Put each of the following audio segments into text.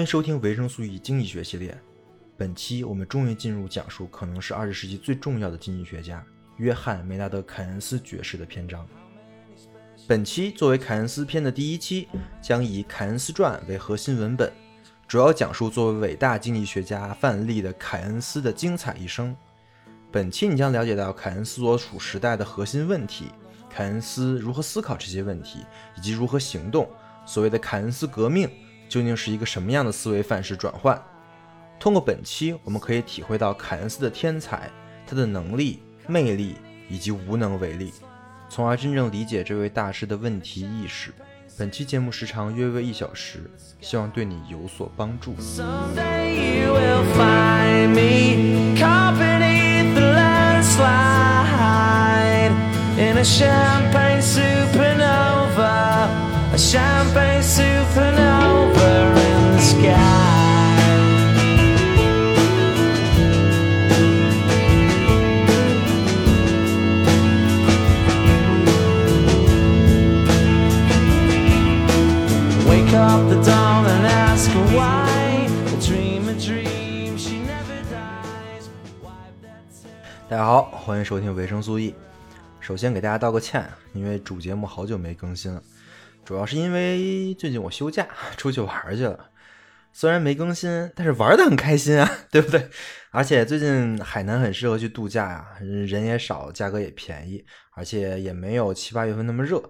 欢迎收听维生素 E 经济学系列。本期我们终于进入讲述可能是二十世纪最重要的经济学家约翰·梅纳德·凯恩斯爵士的篇章。本期作为凯恩斯篇的第一期，将以《凯恩斯传》为核心文本，主要讲述作为伟大经济学家范例的凯恩斯的精彩一生。本期你将了解到凯恩斯所处时代的核心问题，凯恩斯如何思考这些问题，以及如何行动。所谓的凯恩斯革命。究竟是一个什么样的思维范式转换？通过本期，我们可以体会到凯恩斯的天才、他的能力、魅力以及无能为力，从而真正理解这位大师的问题意识。本期节目时长约为一小时，希望对你有所帮助。champagne supernova 大家好，欢迎收听维生素 E。首先给大家道个歉，因为主节目好久没更新了。主要是因为最近我休假 出去玩去了，虽然没更新，但是玩的很开心啊，对不对？而且最近海南很适合去度假呀，人也少，价格也便宜，而且也没有七八月份那么热。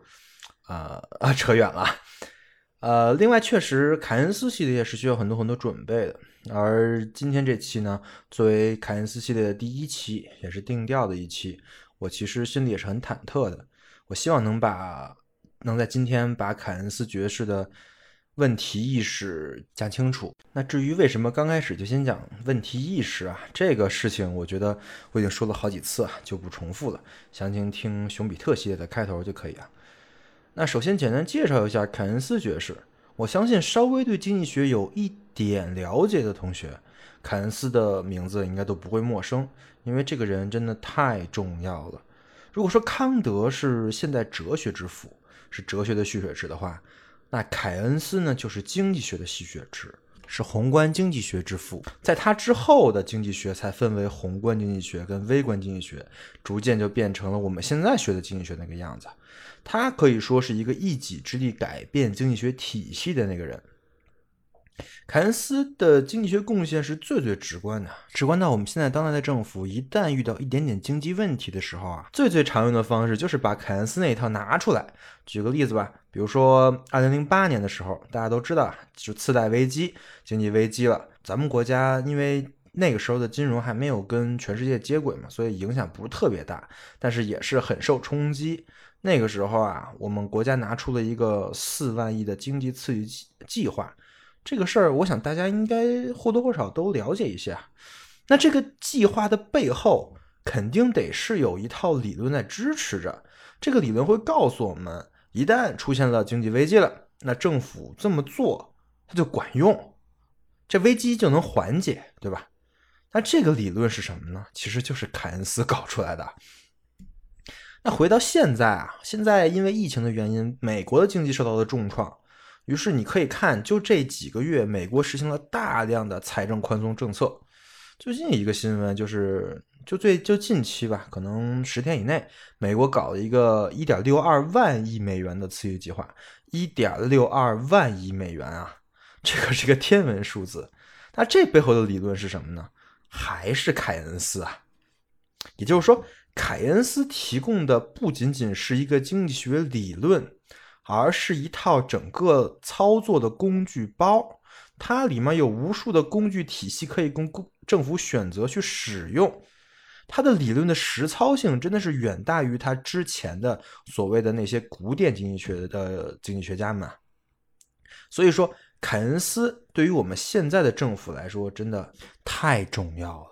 啊啊，扯远了。呃，另外确实凯恩斯系列是需要很多很多准备的，而今天这期呢，作为凯恩斯系列的第一期，也是定调的一期，我其实心里也是很忐忑的。我希望能把。能在今天把凯恩斯爵士的问题意识讲清楚。那至于为什么刚开始就先讲问题意识啊，这个事情我觉得我已经说了好几次啊，就不重复了。详情听熊彼特系列的开头就可以了。那首先简单介绍一下凯恩斯爵士。我相信稍微对经济学有一点了解的同学，凯恩斯的名字应该都不会陌生，因为这个人真的太重要了。如果说康德是现代哲学之父，是哲学的蓄水池的话，那凯恩斯呢就是经济学的吸血池，是宏观经济学之父。在他之后的经济学才分为宏观经济学跟微观经济学，逐渐就变成了我们现在学的经济学那个样子。他可以说是一个一己之力改变经济学体系的那个人。凯恩斯的经济学贡献是最最直观的，直观到我们现在当代的政府一旦遇到一点点经济问题的时候啊，最最常用的方式就是把凯恩斯那一套拿出来。举个例子吧，比如说二零零八年的时候，大家都知道啊，就次贷危机、经济危机了。咱们国家因为那个时候的金融还没有跟全世界接轨嘛，所以影响不是特别大，但是也是很受冲击。那个时候啊，我们国家拿出了一个四万亿的经济刺激计计划。这个事儿，我想大家应该或多或少都了解一下。那这个计划的背后，肯定得是有一套理论在支持着。这个理论会告诉我们，一旦出现了经济危机了，那政府这么做它就管用，这危机就能缓解，对吧？那这个理论是什么呢？其实就是凯恩斯搞出来的。那回到现在啊，现在因为疫情的原因，美国的经济受到了重创。于是你可以看，就这几个月，美国实行了大量的财政宽松政策。最近一个新闻就是，就最就近期吧，可能十天以内，美国搞了一个一点六二万亿美元的刺激计划，一点六二万亿美元啊，这可是个天文数字。那这背后的理论是什么呢？还是凯恩斯啊。也就是说，凯恩斯提供的不仅仅是一个经济学理论，而是一套整个操作的工具包。它里面有无数的工具体系可以供政府选择去使用。它的理论的实操性真的是远大于他之前的所谓的那些古典经济学的经济学家们。所以说，凯恩斯对于我们现在的政府来说，真的太重要了。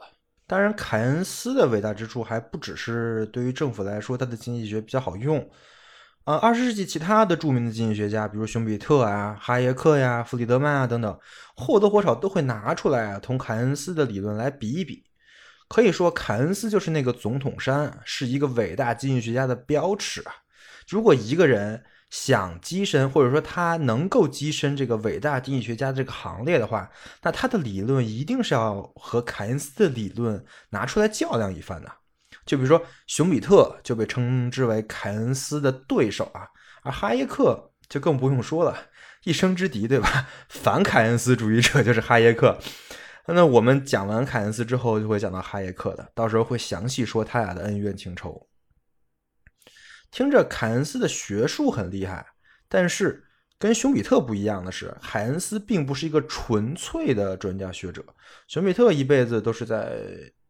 当然，凯恩斯的伟大之处还不只是对于政府来说，他的经济学比较好用。啊，二十世纪其他的著名的经济学家，比如熊彼特啊、哈耶克呀、弗里德曼啊等等，或多或少都会拿出来啊，同凯恩斯的理论来比一比。可以说，凯恩斯就是那个总统山，是一个伟大经济学家的标尺啊。如果一个人，想跻身，或者说他能够跻身这个伟大经济学家这个行列的话，那他的理论一定是要和凯恩斯的理论拿出来较量一番的。就比如说，熊彼特就被称之为凯恩斯的对手啊，而哈耶克就更不用说了，一生之敌，对吧？反凯恩斯主义者就是哈耶克。那我们讲完凯恩斯之后，就会讲到哈耶克的，到时候会详细说他俩的恩怨情仇。听着，凯恩斯的学术很厉害，但是跟熊彼特不一样的是，凯恩斯并不是一个纯粹的专家学者。熊彼特一辈子都是在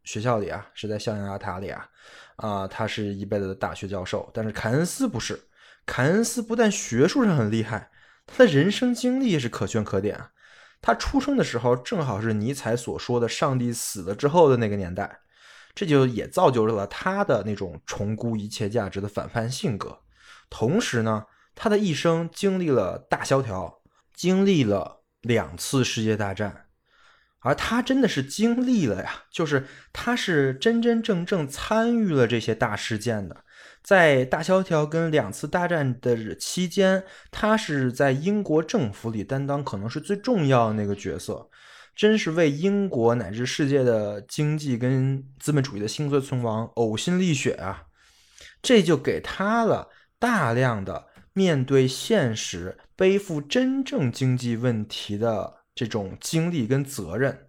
学校里啊，是在象牙塔里啊，啊，他是一辈子的大学教授。但是凯恩斯不是，凯恩斯不但学术上很厉害，他的人生经历是可圈可点啊。他出生的时候正好是尼采所说的“上帝死了之后的那个年代”。这就也造就了他的那种重估一切价值的反叛性格。同时呢，他的一生经历了大萧条，经历了两次世界大战，而他真的是经历了呀，就是他是真真正正参与了这些大事件的。在大萧条跟两次大战的期间，他是在英国政府里担当可能是最重要的那个角色。真是为英国乃至世界的经济跟资本主义的兴衰存亡呕心沥血啊！这就给他了大量的面对现实、背负真正经济问题的这种经历跟责任。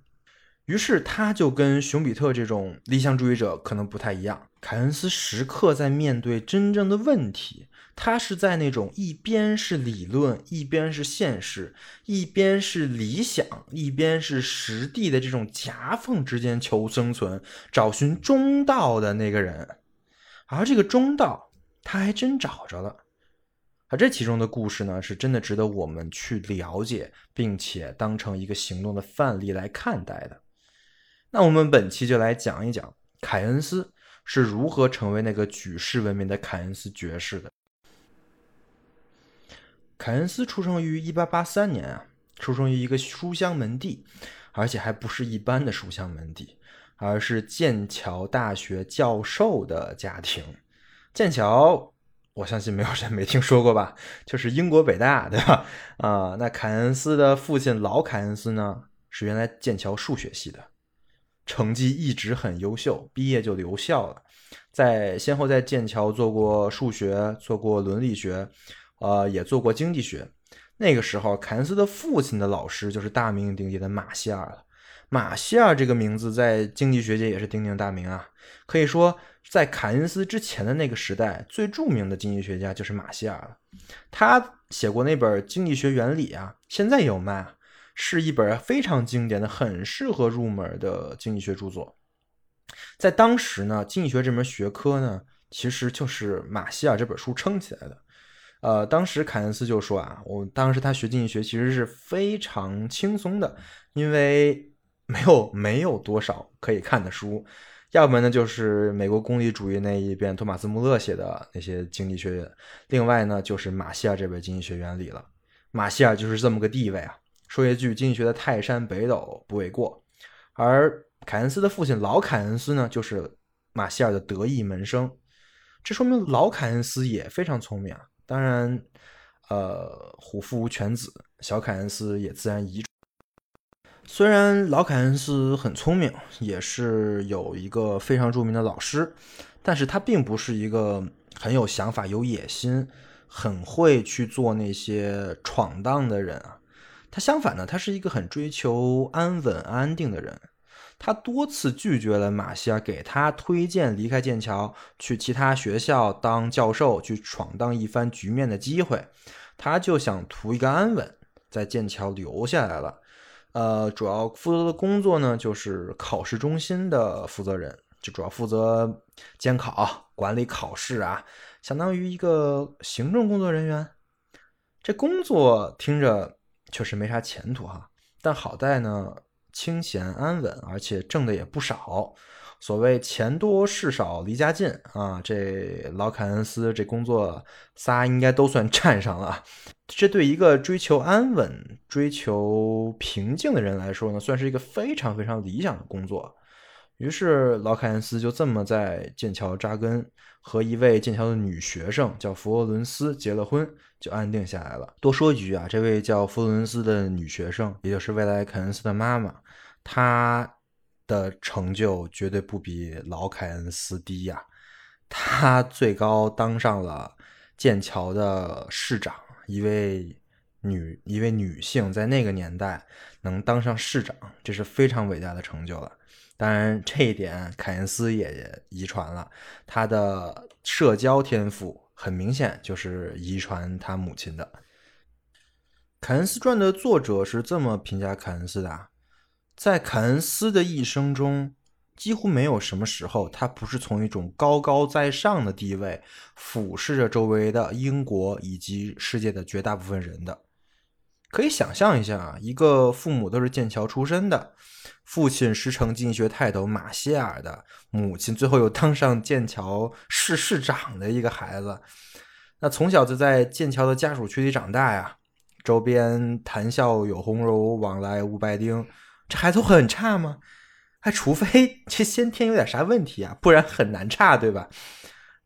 于是他就跟熊彼特这种理想主义者可能不太一样，凯恩斯时刻在面对真正的问题。他是在那种一边是理论，一边是现实，一边是理想，一边是实地的这种夹缝之间求生存、找寻中道的那个人。而这个中道，他还真找着了。而这其中的故事呢，是真的值得我们去了解，并且当成一个行动的范例来看待的。那我们本期就来讲一讲凯恩斯是如何成为那个举世闻名的凯恩斯爵士的。凯恩斯出生于一八八三年啊，出生于一个书香门第，而且还不是一般的书香门第，而是剑桥大学教授的家庭。剑桥，我相信没有人没听说过吧？就是英国北大，对吧？啊，那凯恩斯的父亲老凯恩斯呢，是原来剑桥数学系的，成绩一直很优秀，毕业就留校了，在先后在剑桥做过数学，做过伦理学。呃，也做过经济学。那个时候，凯恩斯的父亲的老师就是大名鼎鼎的马歇尔了。马歇尔这个名字在经济学界也是鼎鼎大名啊。可以说，在凯恩斯之前的那个时代，最著名的经济学家就是马歇尔了。他写过那本《经济学原理》啊，现在也有卖啊，是一本非常经典的、很适合入门的经济学著作。在当时呢，经济学这门学科呢，其实就是马歇尔这本书撑起来的。呃，当时凯恩斯就说啊，我当时他学经济学其实是非常轻松的，因为 没有没有多少可以看的书，要么呢就是美国功利主义那一边托马斯穆勒写的那些经济学，另外呢就是马歇尔这本《经济学原理》了。马歇尔就是这么个地位啊，说一句经济学的泰山北斗不为过。而凯恩斯的父亲老凯恩斯呢，就是马歇尔的得意门生，这说明老凯恩斯也非常聪明啊。当然，呃，虎父无犬子，小凯恩斯也自然遗传。虽然老凯恩斯很聪明，也是有一个非常著名的老师，但是他并不是一个很有想法、有野心、很会去做那些闯荡的人啊。他相反呢，他是一个很追求安稳、安定的人。他多次拒绝了马歇尔给他推荐离开剑桥去其他学校当教授，去闯荡一番局面的机会。他就想图一个安稳，在剑桥留下来了。呃，主要负责的工作呢，就是考试中心的负责人，就主要负责监考、管理考试啊，相当于一个行政工作人员。这工作听着确实没啥前途哈，但好在呢。清闲安稳，而且挣的也不少。所谓钱多事少离家近啊，这老凯恩斯这工作仨应该都算占上了。这对一个追求安稳、追求平静的人来说呢，算是一个非常非常理想的工作。于是老凯恩斯就这么在剑桥扎根，和一位剑桥的女学生叫佛罗伦斯结了婚，就安定下来了。多说一句啊，这位叫佛罗伦斯的女学生，也就是未来凯恩斯的妈妈，他的成就绝对不比老凯恩斯低呀。他最高当上了剑桥的市长，一位女一位女性在那个年代能当上市长，这是非常伟大的成就了。当然，这一点凯恩斯也遗传了他的社交天赋，很明显就是遗传他母亲的。凯恩斯传的作者是这么评价凯恩斯的：在凯恩斯的一生中，几乎没有什么时候他不是从一种高高在上的地位俯视着周围的英国以及世界的绝大部分人的。可以想象一下啊，一个父母都是剑桥出身的。父亲师承经济学泰斗马歇尔的母亲，最后又当上剑桥市市长的一个孩子，那从小就在剑桥的家属区里长大呀，周边谈笑有鸿儒，往来无白丁，这孩子会很差吗？还除非这先天有点啥问题啊，不然很难差，对吧？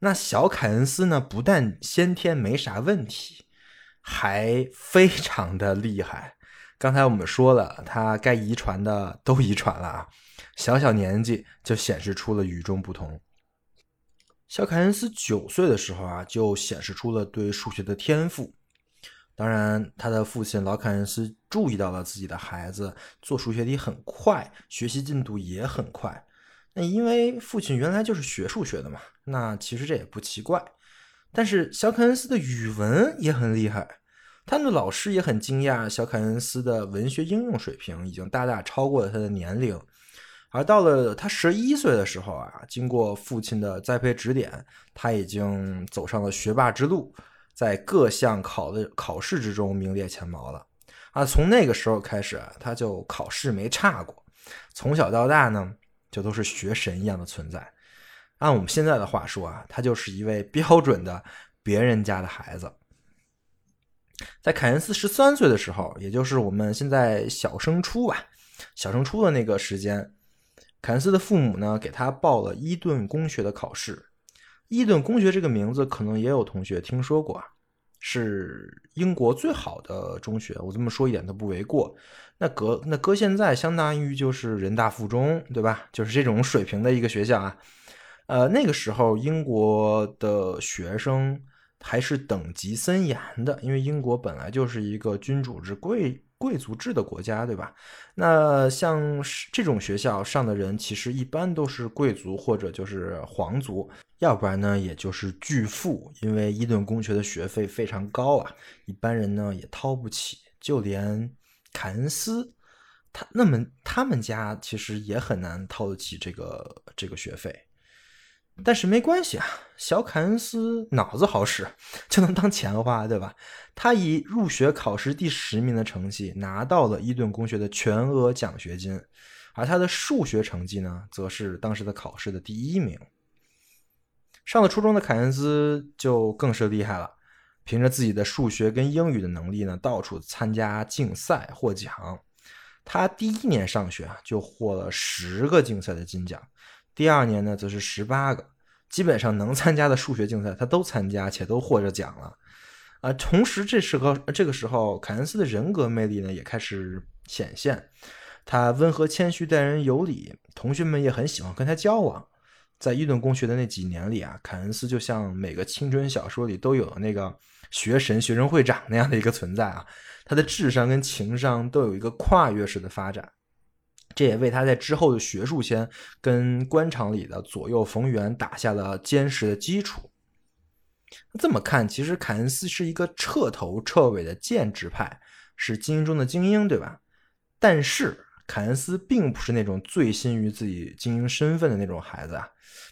那小凯恩斯呢，不但先天没啥问题，还非常的厉害。刚才我们说了，他该遗传的都遗传了啊，小小年纪就显示出了与众不同。小凯恩斯九岁的时候啊，就显示出了对数学的天赋。当然，他的父亲老凯恩斯注意到了自己的孩子做数学题很快，学习进度也很快。那因为父亲原来就是学数学的嘛，那其实这也不奇怪。但是小凯恩斯的语文也很厉害。他的老师也很惊讶，小凯恩斯的文学应用水平已经大大超过了他的年龄。而到了他十一岁的时候啊，经过父亲的栽培指点，他已经走上了学霸之路，在各项考的考试之中名列前茅了。啊，从那个时候开始，他就考试没差过，从小到大呢，就都是学神一样的存在。按我们现在的话说啊，他就是一位标准的别人家的孩子。在凯恩斯十三岁的时候，也就是我们现在小升初吧，小升初的那个时间，凯恩斯的父母呢给他报了伊顿公学的考试。伊顿公学这个名字可能也有同学听说过啊，是英国最好的中学，我这么说一点都不为过。那搁那搁现在，相当于就是人大附中，对吧？就是这种水平的一个学校啊。呃，那个时候英国的学生。还是等级森严的，因为英国本来就是一个君主制、贵贵族制的国家，对吧？那像这种学校上的人，其实一般都是贵族或者就是皇族，要不然呢，也就是巨富。因为伊顿公学的学费非常高啊，一般人呢也掏不起。就连凯恩斯，他那么他们家其实也很难掏得起这个这个学费。但是没关系啊，小凯恩斯脑子好使，就能当钱花，对吧？他以入学考试第十名的成绩拿到了伊顿公学的全额奖学金，而他的数学成绩呢，则是当时的考试的第一名。上了初中的凯恩斯就更是厉害了，凭着自己的数学跟英语的能力呢，到处参加竞赛获奖。他第一年上学啊，就获了十个竞赛的金奖。第二年呢，则是十八个，基本上能参加的数学竞赛他都参加，且都获着奖了。啊，同时这时候这个时候，凯恩斯的人格魅力呢也开始显现。他温和谦虚，待人有礼，同学们也很喜欢跟他交往。在伊顿公学的那几年里啊，凯恩斯就像每个青春小说里都有那个学神、学生会长那样的一个存在啊。他的智商跟情商都有一个跨越式的发展。这也为他在之后的学术圈跟官场里的左右逢源打下了坚实的基础。这么看，其实凯恩斯是一个彻头彻尾的建制派，是精英中的精英，对吧？但是凯恩斯并不是那种醉心于自己精英身份的那种孩子啊，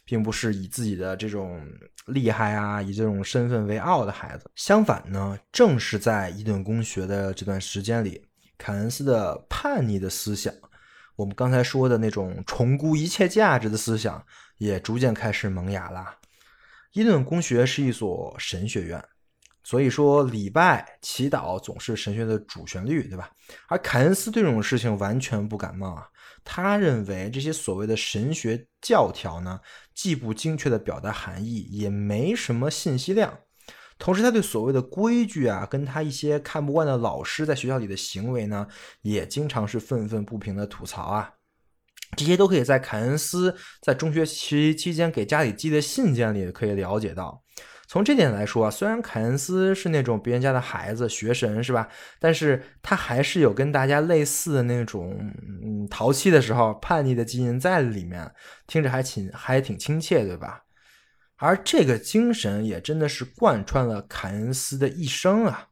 并不是以自己的这种厉害啊，以这种身份为傲的孩子。相反呢，正是在伊顿公学的这段时间里，凯恩斯的叛逆的思想，我们刚才说的那种重估一切价值的思想，也逐渐开始萌芽了。伊顿公学是一所神学院，所以说礼拜、祈祷总是神学的主旋律，对吧？而凯恩斯对这种事情完全不感冒啊，他认为这些所谓的神学教条呢，既不精确的表达含义，也没什么信息量。同时，他对所谓的规矩啊，跟他一些看不惯的老师在学校里的行为呢，也经常是愤愤不平的吐槽啊。这些都可以在凯恩斯在中学期期间给家里寄的信件里可以了解到。从这点来说啊，虽然凯恩斯是那种别人家的孩子、学神是吧？但是他还是有跟大家类似的那种嗯淘气的时候、叛逆的基因在里面，听着还亲还挺亲切，对吧？而这个精神也真的是贯穿了凯恩斯的一生啊。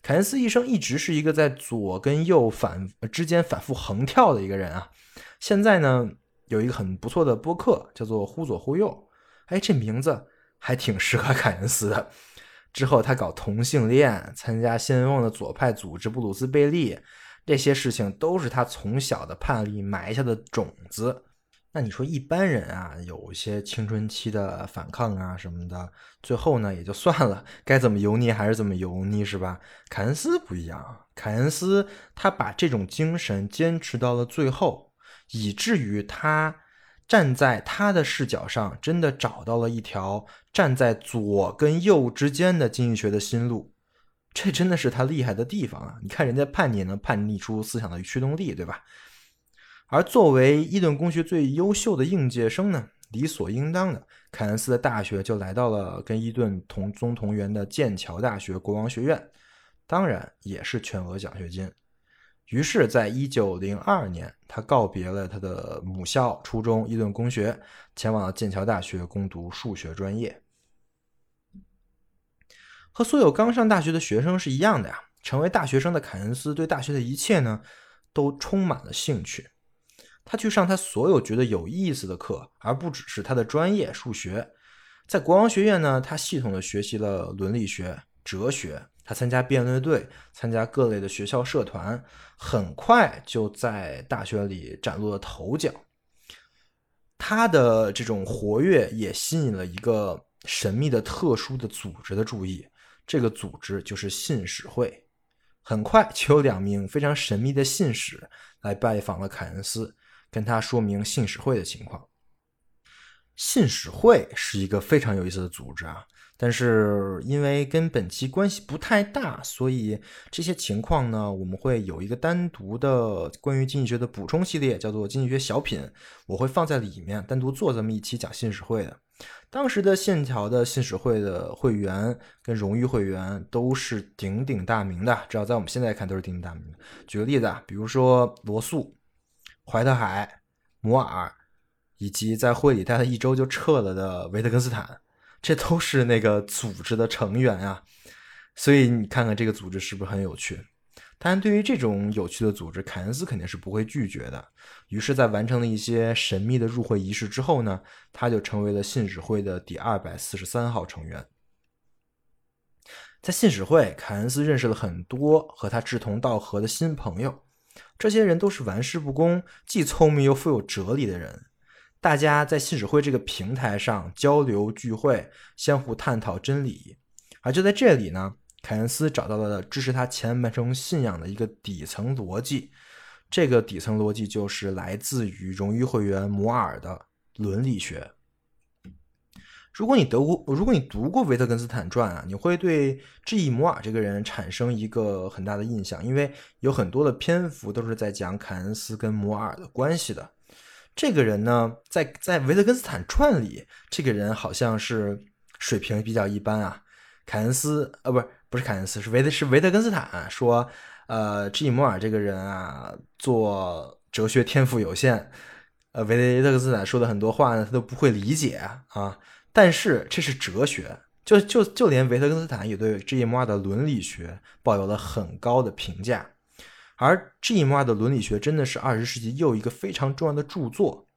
凯恩斯一生一直是一个在左跟右反之间反复横跳的一个人啊。现在呢，有一个很不错的播客，叫做“忽左忽右”。哎，这名字还挺适合凯恩斯的。之后他搞同性恋，参加先锋的左派组织布鲁斯贝利，这些事情都是他从小的叛逆埋下的种子。那你说一般人啊，有一些青春期的反抗啊什么的，最后呢也就算了，该怎么油腻还是怎么油腻，是吧？凯恩斯不一样，凯恩斯他把这种精神坚持到了最后。以至于他站在他的视角上，真的找到了一条站在左跟右之间的经济学的新路，这真的是他厉害的地方啊！你看人家叛逆能叛逆出思想的驱动力，对吧？而作为伊顿公学最优秀的应届生呢，理所应当的，凯恩斯的大学就来到了跟伊顿同宗同源的剑桥大学国王学院，当然也是全额奖学金。于是，在一九零二年，他告别了他的母校初中伊顿公学，前往了剑桥大学攻读数学专业。和所有刚上大学的学生是一样的呀。成为大学生的凯恩斯对大学的一切呢，都充满了兴趣。他去上他所有觉得有意思的课，而不只是他的专业数学。在国王学院呢，他系统的学习了伦理学、哲学。他参加辩论队，参加各类的学校社团，很快就在大学里崭露了头角。他的这种活跃也吸引了一个神秘的、特殊的组织的注意，这个组织就是信使会。很快就有两名非常神秘的信使来拜访了凯恩斯，跟他说明信使会的情况。信使会是一个非常有意思的组织啊。但是因为跟本期关系不太大，所以这些情况呢，我们会有一个单独的关于经济学的补充系列，叫做经济学小品，我会放在里面单独做这么一期讲信使会的。当时的线条的信使会的会员跟荣誉会员都是鼎鼎大名的，至少在我们现在看都是鼎鼎大名的。举个例子啊，比如说罗素、怀特海、摩尔，以及在会里待了一周就撤了的维特根斯坦。这都是那个组织的成员啊，所以你看看这个组织是不是很有趣？但对于这种有趣的组织，凯恩斯肯定是不会拒绝的。于是，在完成了一些神秘的入会仪式之后呢，他就成为了信使会的第二百四十三号成员。在信使会，凯恩斯认识了很多和他志同道合的新朋友，这些人都是玩世不恭、既聪明又富有哲理的人。大家在信使会这个平台上交流聚会，相互探讨真理，而就在这里呢，凯恩斯找到了支持他前半生信仰的一个底层逻辑。这个底层逻辑就是来自于荣誉会员摩尔的伦理学。如果你读过，如果你读过《维特根斯坦传》啊，你会对 G. 摩尔这个人产生一个很大的印象，因为有很多的篇幅都是在讲凯恩斯跟摩尔的关系的。这个人呢，在在维特根斯坦传里，这个人好像是水平比较一般啊。凯恩斯，呃，不是不是凯恩斯，是维特是维特根斯坦说，呃，G 摩尔这个人啊，做哲学天赋有限，呃，维特根斯坦说的很多话呢，他都不会理解啊。但是这是哲学，就就就连维特根斯坦也对 G. E. 摩尔的伦理学抱有了很高的评价。而 G. E. 摩尔的伦理学真的是二十世纪又一个非常重要的著作，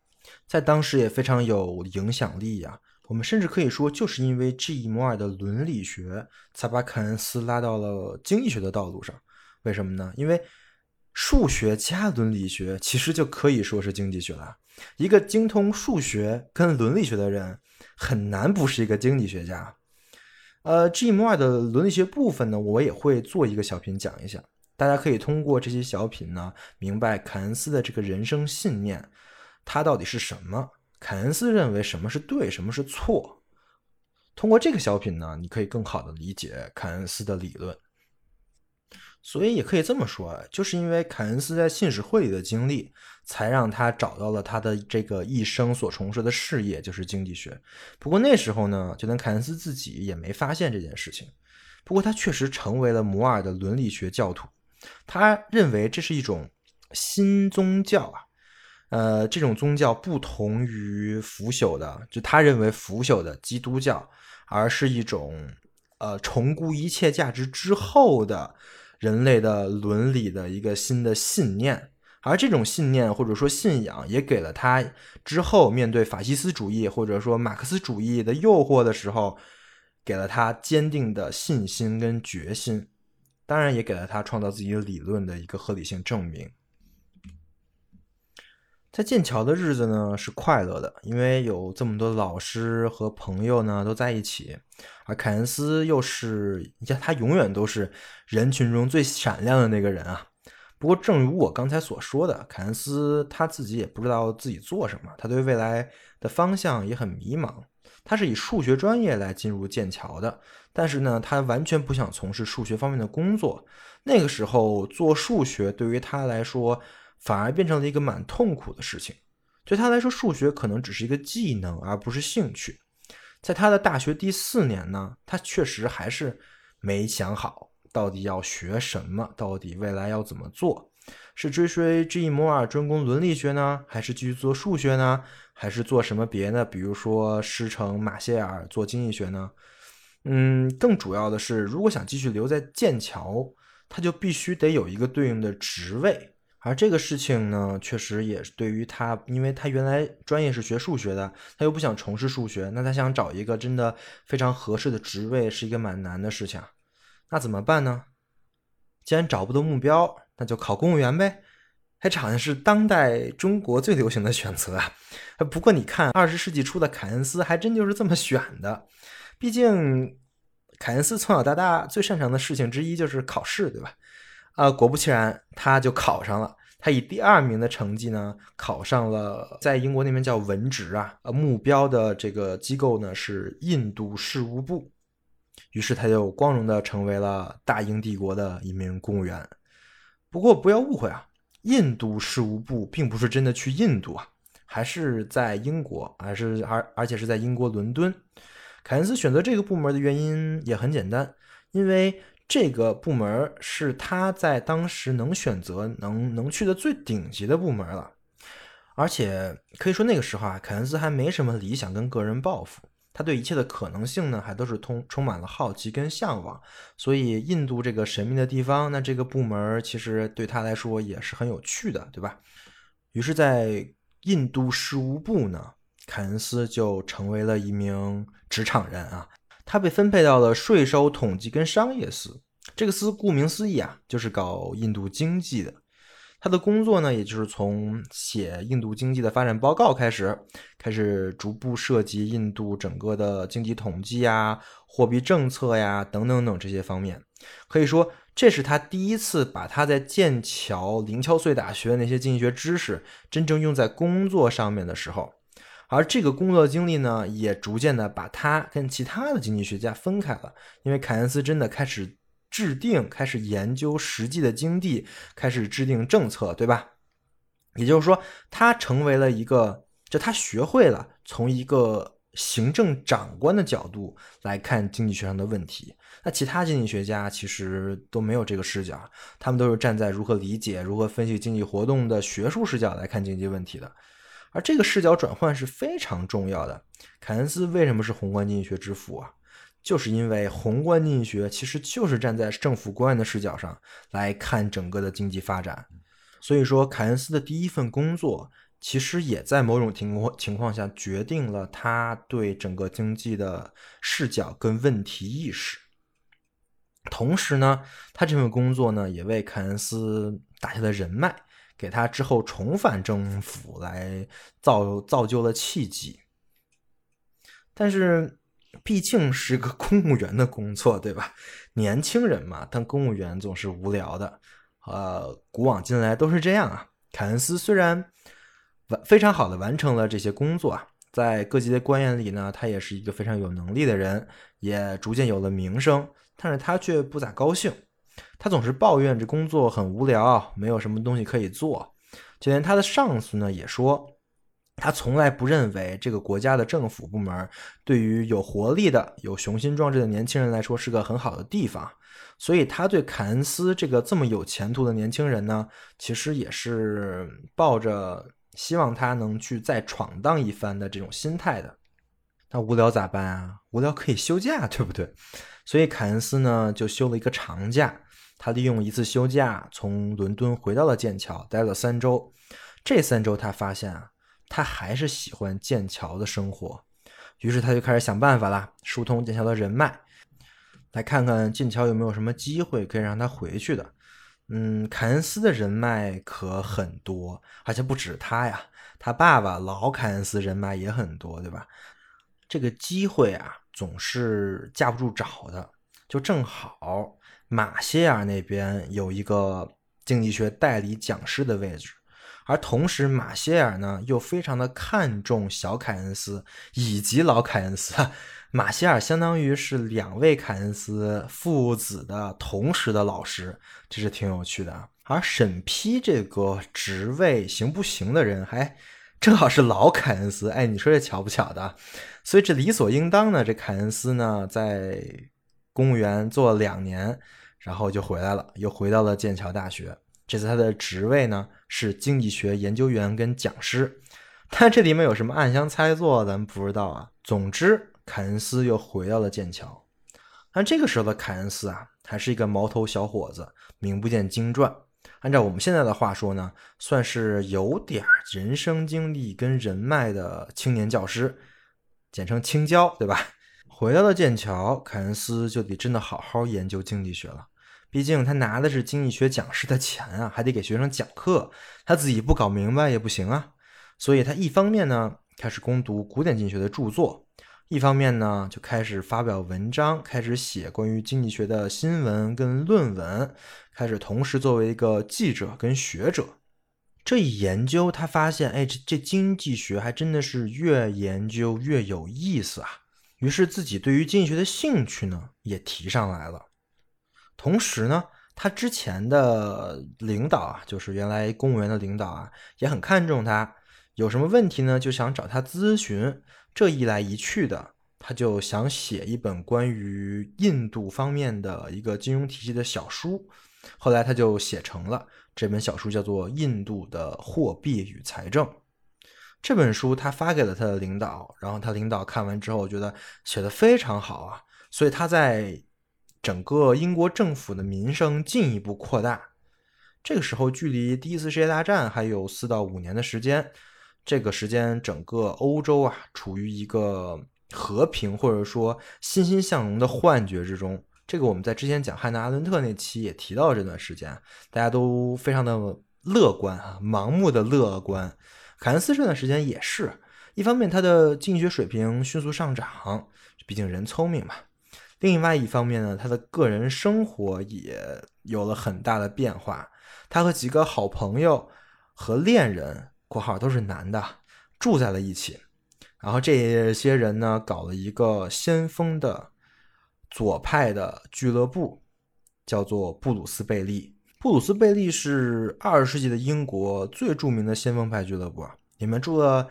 在当时也非常有影响力呀。我们甚至可以说，就是因为 G. E. 摩尔的伦理学，才把凯恩斯拉到了经济学的道路上。为什么呢？因为数学加伦理学其实就可以说是经济学了。一个精通数学跟伦理学的人，很难不是一个经济学家。呃，G. E. 摩尔的伦理学部分呢，我也会做一个小品讲一下。大家可以通过这些小品呢，明白凯恩斯的这个人生信念，他到底是什么。凯恩斯认为什么是对，什么是错。通过这个小品呢，你可以更好的理解凯恩斯的理论。所以也可以这么说，就是因为凯恩斯在信使会里的经历，才让他找到了他的这个一生所从事的事业，就是经济学。不过那时候呢，就连凯恩斯自己也没发现这件事情。不过他确实成为了摩尔的伦理学教徒，他认为这是一种新宗教啊。呃，这种宗教不同于腐朽的，就他认为腐朽的基督教，而是一种呃重估一切价值之后的人类的伦理的一个新的信念。而这种信念或者说信仰，也给了他之后面对法西斯主义或者说马克思主义的诱惑的时候，给了他坚定的信心跟决心。当然，也给了他创造自己理论的一个合理性证明。在剑桥的日子呢是快乐的，因为有这么多老师和朋友呢都在一起，而凯恩斯又是，你看他永远都是人群中最闪亮的那个人啊。不过，正如我刚才所说的，凯恩斯他自己也不知道自己做什么，他对未来的方向也很迷茫。他是以数学专业来进入剑桥的，但是呢，他完全不想从事数学方面的工作。那个时候做数学对于他来说。反而变成了一个蛮痛苦的事情。对他来说，数学可能只是一个技能，而不是兴趣。在他的大学第四年呢，他确实还是没想好到底要学什么，到底未来要怎么做。是追随 G. 摩尔专攻伦理学呢，还是继续做数学呢，还是做什么别的？比如说师承马歇尔做经济学呢？嗯，更主要的是，如果想继续留在剑桥，他就必须得有一个对应的职位。而这个事情呢，确实也是对于他，因为他原来专业是学数学的，他又不想从事数学，那他想找一个真的非常合适的职位，是一个蛮难的事情。那怎么办呢？既然找不到目标，那就考公务员呗。还好像是当代中国最流行的选择啊。不过你看，二十世纪初的凯恩斯还真就是这么选的。毕竟，凯恩斯从小到大最擅长的事情之一就是考试，对吧？啊，果不其然，他就考上了。他以第二名的成绩呢，考上了在英国那边叫文职啊，呃，目标的这个机构呢是印度事务部。于是他就光荣的成为了大英帝国的一名公务员。不过不要误会啊，印度事务部并不是真的去印度啊，还是在英国，还是而而且是在英国伦敦。凯恩斯选择这个部门的原因也很简单，因为。这个部门是他在当时能选择、能能去的最顶级的部门了，而且可以说那个时候啊，凯恩斯还没什么理想跟个人抱负，他对一切的可能性呢，还都是通充满了好奇跟向往。所以，印度这个神秘的地方，那这个部门其实对他来说也是很有趣的，对吧？于是，在印度事务部呢，凯恩斯就成为了一名职场人啊。他被分配到了税收统计跟商业司，这个司顾名思义啊，就是搞印度经济的。他的工作呢，也就是从写印度经济的发展报告开始，开始逐步涉及印度整个的经济统计呀、货币政策呀等等等这些方面。可以说，这是他第一次把他在剑桥林敲碎打学的那些经济学知识真正用在工作上面的时候。而这个工作经历呢，也逐渐的把他跟其他的经济学家分开了，因为凯恩斯真的开始制定、开始研究实际的经济，开始制定政策，对吧？也就是说，他成为了一个，就他学会了从一个行政长官的角度来看经济学上的问题。那其他经济学家其实都没有这个视角，他们都是站在如何理解、如何分析经济活动的学术视角来看经济问题的。而这个视角转换是非常重要的。凯恩斯为什么是宏观经济学之父啊？就是因为宏观经济学其实就是站在政府官员的视角上来看整个的经济发展。所以说，凯恩斯的第一份工作其实也在某种情况情况下决定了他对整个经济的视角跟问题意识。同时呢，他这份工作呢也为凯恩斯打下了人脉，给他之后重返政府来造造就了契机。但是，毕竟是个公务员的工作，对吧？年轻人嘛，当公务员总是无聊的。呃，古往今来都是这样啊。凯恩斯虽然完非常好的完成了这些工作啊，在各级的官员里呢，他也是一个非常有能力的人，也逐渐有了名声。但是他却不咋高兴，他总是抱怨这工作很无聊，没有什么东西可以做。就连他的上司呢，也说他从来不认为这个国家的政府部门对于有活力的、有雄心壮志的年轻人来说是个很好的地方。所以他对凯恩斯这个这么有前途的年轻人呢，其实也是抱着希望他能去再闯荡一番的这种心态的。那无聊咋办啊？无聊可以休假，对不对？所以凯恩斯呢就休了一个长假，他利用一次休假从伦敦回到了剑桥，待了三周。这三周他发现啊，他还是喜欢剑桥的生活，于是他就开始想办法啦，疏通剑桥的人脉，来看看剑桥有没有什么机会可以让他回去的。嗯，凯恩斯的人脉可很多，而且不止他呀，他爸爸老凯恩斯人脉也很多，对吧？这个机会啊。总是架不住找的，就正好马歇尔那边有一个经济学代理讲师的位置，而同时马歇尔呢又非常的看重小凯恩斯以及老凯恩斯，马歇尔相当于是两位凯恩斯父子的同时的老师，这是挺有趣的。而审批这个职位行不行的人还。正好是老凯恩斯，哎，你说这巧不巧的？所以这理所应当呢。这凯恩斯呢，在公务员做了两年，然后就回来了，又回到了剑桥大学。这次他的职位呢是经济学研究员跟讲师，但这里面有什么暗箱操作，咱们不知道啊。总之，凯恩斯又回到了剑桥。但这个时候的凯恩斯啊，还是一个毛头小伙子，名不见经传。按照我们现在的话说呢，算是有点人生经历跟人脉的青年教师，简称青椒，对吧？回到了剑桥，凯恩斯就得真的好好研究经济学了。毕竟他拿的是经济学讲师的钱啊，还得给学生讲课，他自己不搞明白也不行啊。所以他一方面呢开始攻读古典经济学的著作，一方面呢就开始发表文章，开始写关于经济学的新闻跟论文。开始同时作为一个记者跟学者，这一研究他发现，哎，这这经济学还真的是越研究越有意思啊。于是自己对于经济学的兴趣呢也提上来了。同时呢，他之前的领导啊，就是原来公务员的领导啊，也很看重他，有什么问题呢就想找他咨询。这一来一去的。他就想写一本关于印度方面的一个金融体系的小书，后来他就写成了这本小书，叫做《印度的货币与财政》。这本书他发给了他的领导，然后他领导看完之后觉得写的非常好啊，所以他在整个英国政府的名声进一步扩大。这个时候距离第一次世界大战还有四到五年的时间，这个时间整个欧洲啊处于一个。和平或者说欣欣向荣的幻觉之中，这个我们在之前讲汉娜阿伦特那期也提到这段时间，大家都非常的乐观啊，盲目的乐观。凯恩斯这段时间也是一方面，他的经济学水平迅速上涨，毕竟人聪明嘛；另外一方面呢，他的个人生活也有了很大的变化，他和几个好朋友和恋人（括号都是男的）住在了一起。然后这些人呢，搞了一个先锋的左派的俱乐部，叫做布鲁斯贝利。布鲁斯贝利是二十世纪的英国最著名的先锋派俱乐部，里面住了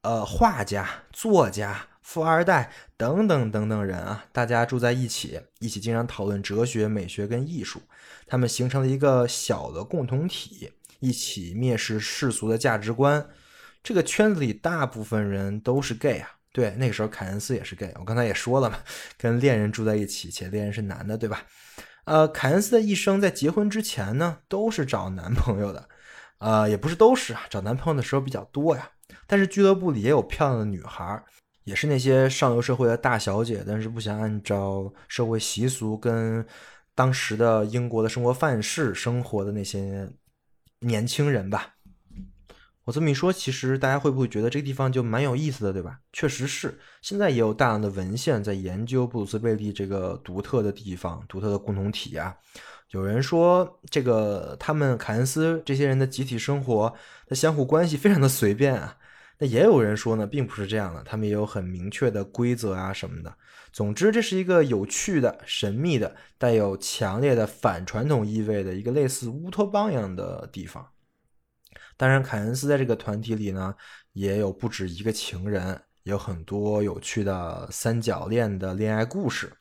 呃画家、作家、富二代等等等等人啊，大家住在一起，一起经常讨论哲学、美学跟艺术，他们形成了一个小的共同体，一起蔑视世俗的价值观。这个圈子里大部分人都是 gay 啊。对，那个时候凯恩斯也是 gay。我刚才也说了嘛，跟恋人住在一起，且恋人是男的，对吧？呃，凯恩斯的一生在结婚之前呢，都是找男朋友的，呃，也不是都是啊，找男朋友的时候比较多呀。但是俱乐部里也有漂亮的女孩，也是那些上流社会的大小姐，但是不想按照社会习俗跟当时的英国的生活范式生活的那些年轻人吧。我这么一说，其实大家会不会觉得这个地方就蛮有意思的，对吧？确实是，现在也有大量的文献在研究布鲁斯贝利这个独特的地方、独特的共同体啊。有人说，这个他们凯恩斯这些人的集体生活的相互关系非常的随便啊。那也有人说呢，并不是这样的，他们也有很明确的规则啊什么的。总之，这是一个有趣的、神秘的、带有强烈的反传统意味的一个类似乌托邦一样的地方。当然，凯恩斯在这个团体里呢，也有不止一个情人，有很多有趣的三角恋的恋爱故事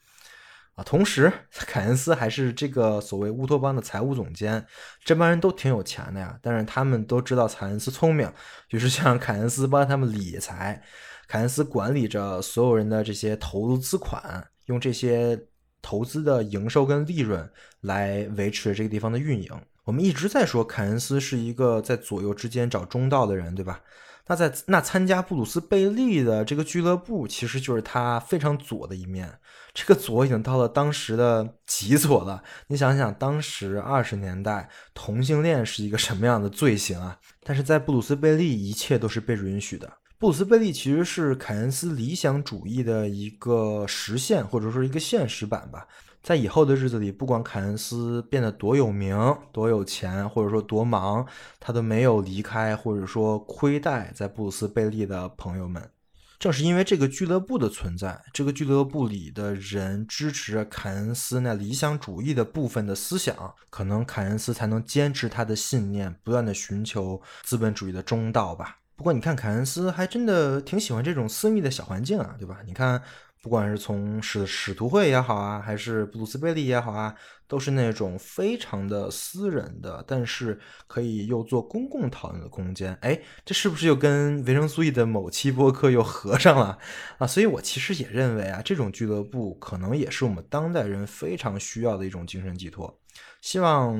啊。同时，凯恩斯还是这个所谓乌托邦的财务总监，这帮人都挺有钱的呀。但是他们都知道凯恩斯聪明，于是让凯恩斯帮他们理财。凯恩斯管理着所有人的这些投资款，用这些投资的营收跟利润来维持这个地方的运营。我们一直在说凯恩斯是一个在左右之间找中道的人，对吧？那在那参加布鲁斯贝利的这个俱乐部，其实就是他非常左的一面。这个左已经到了当时的极左了。你想想，当时二十年代同性恋是一个什么样的罪行啊？但是在布鲁斯贝利，一切都是被允许的。布鲁斯贝利其实是凯恩斯理想主义的一个实现，或者说一个现实版吧。在以后的日子里，不管凯恩斯变得多有名、多有钱，或者说多忙，他都没有离开或者说亏待在布鲁斯贝利的朋友们。正是因为这个俱乐部的存在，这个俱乐部里的人支持着凯恩斯那理想主义的部分的思想，可能凯恩斯才能坚持他的信念，不断的寻求资本主义的中道吧。不过，你看凯恩斯还真的挺喜欢这种私密的小环境啊，对吧？你看。不管是从使使徒会也好啊，还是布鲁斯贝利也好啊，都是那种非常的私人的，但是可以又做公共讨论的空间。哎，这是不是又跟维生素 E 的某期播客又合上了啊？所以我其实也认为啊，这种俱乐部可能也是我们当代人非常需要的一种精神寄托。希望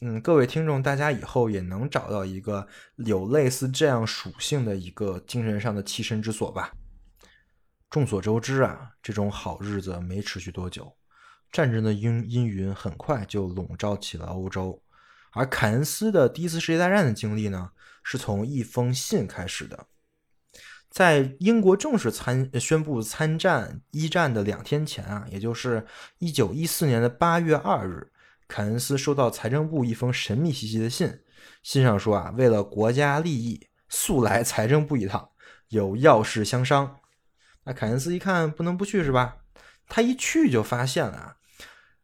嗯，各位听众大家以后也能找到一个有类似这样属性的一个精神上的栖身之所吧。众所周知啊，这种好日子没持续多久，战争的阴阴云很快就笼罩起了欧洲。而凯恩斯的第一次世界大战的经历呢，是从一封信开始的。在英国正式参宣布参战一战的两天前啊，也就是一九一四年的八月二日，凯恩斯收到财政部一封神秘兮兮的信，信上说啊，为了国家利益，速来财政部一趟，有要事相商。那凯恩斯一看不能不去是吧？他一去就发现了啊，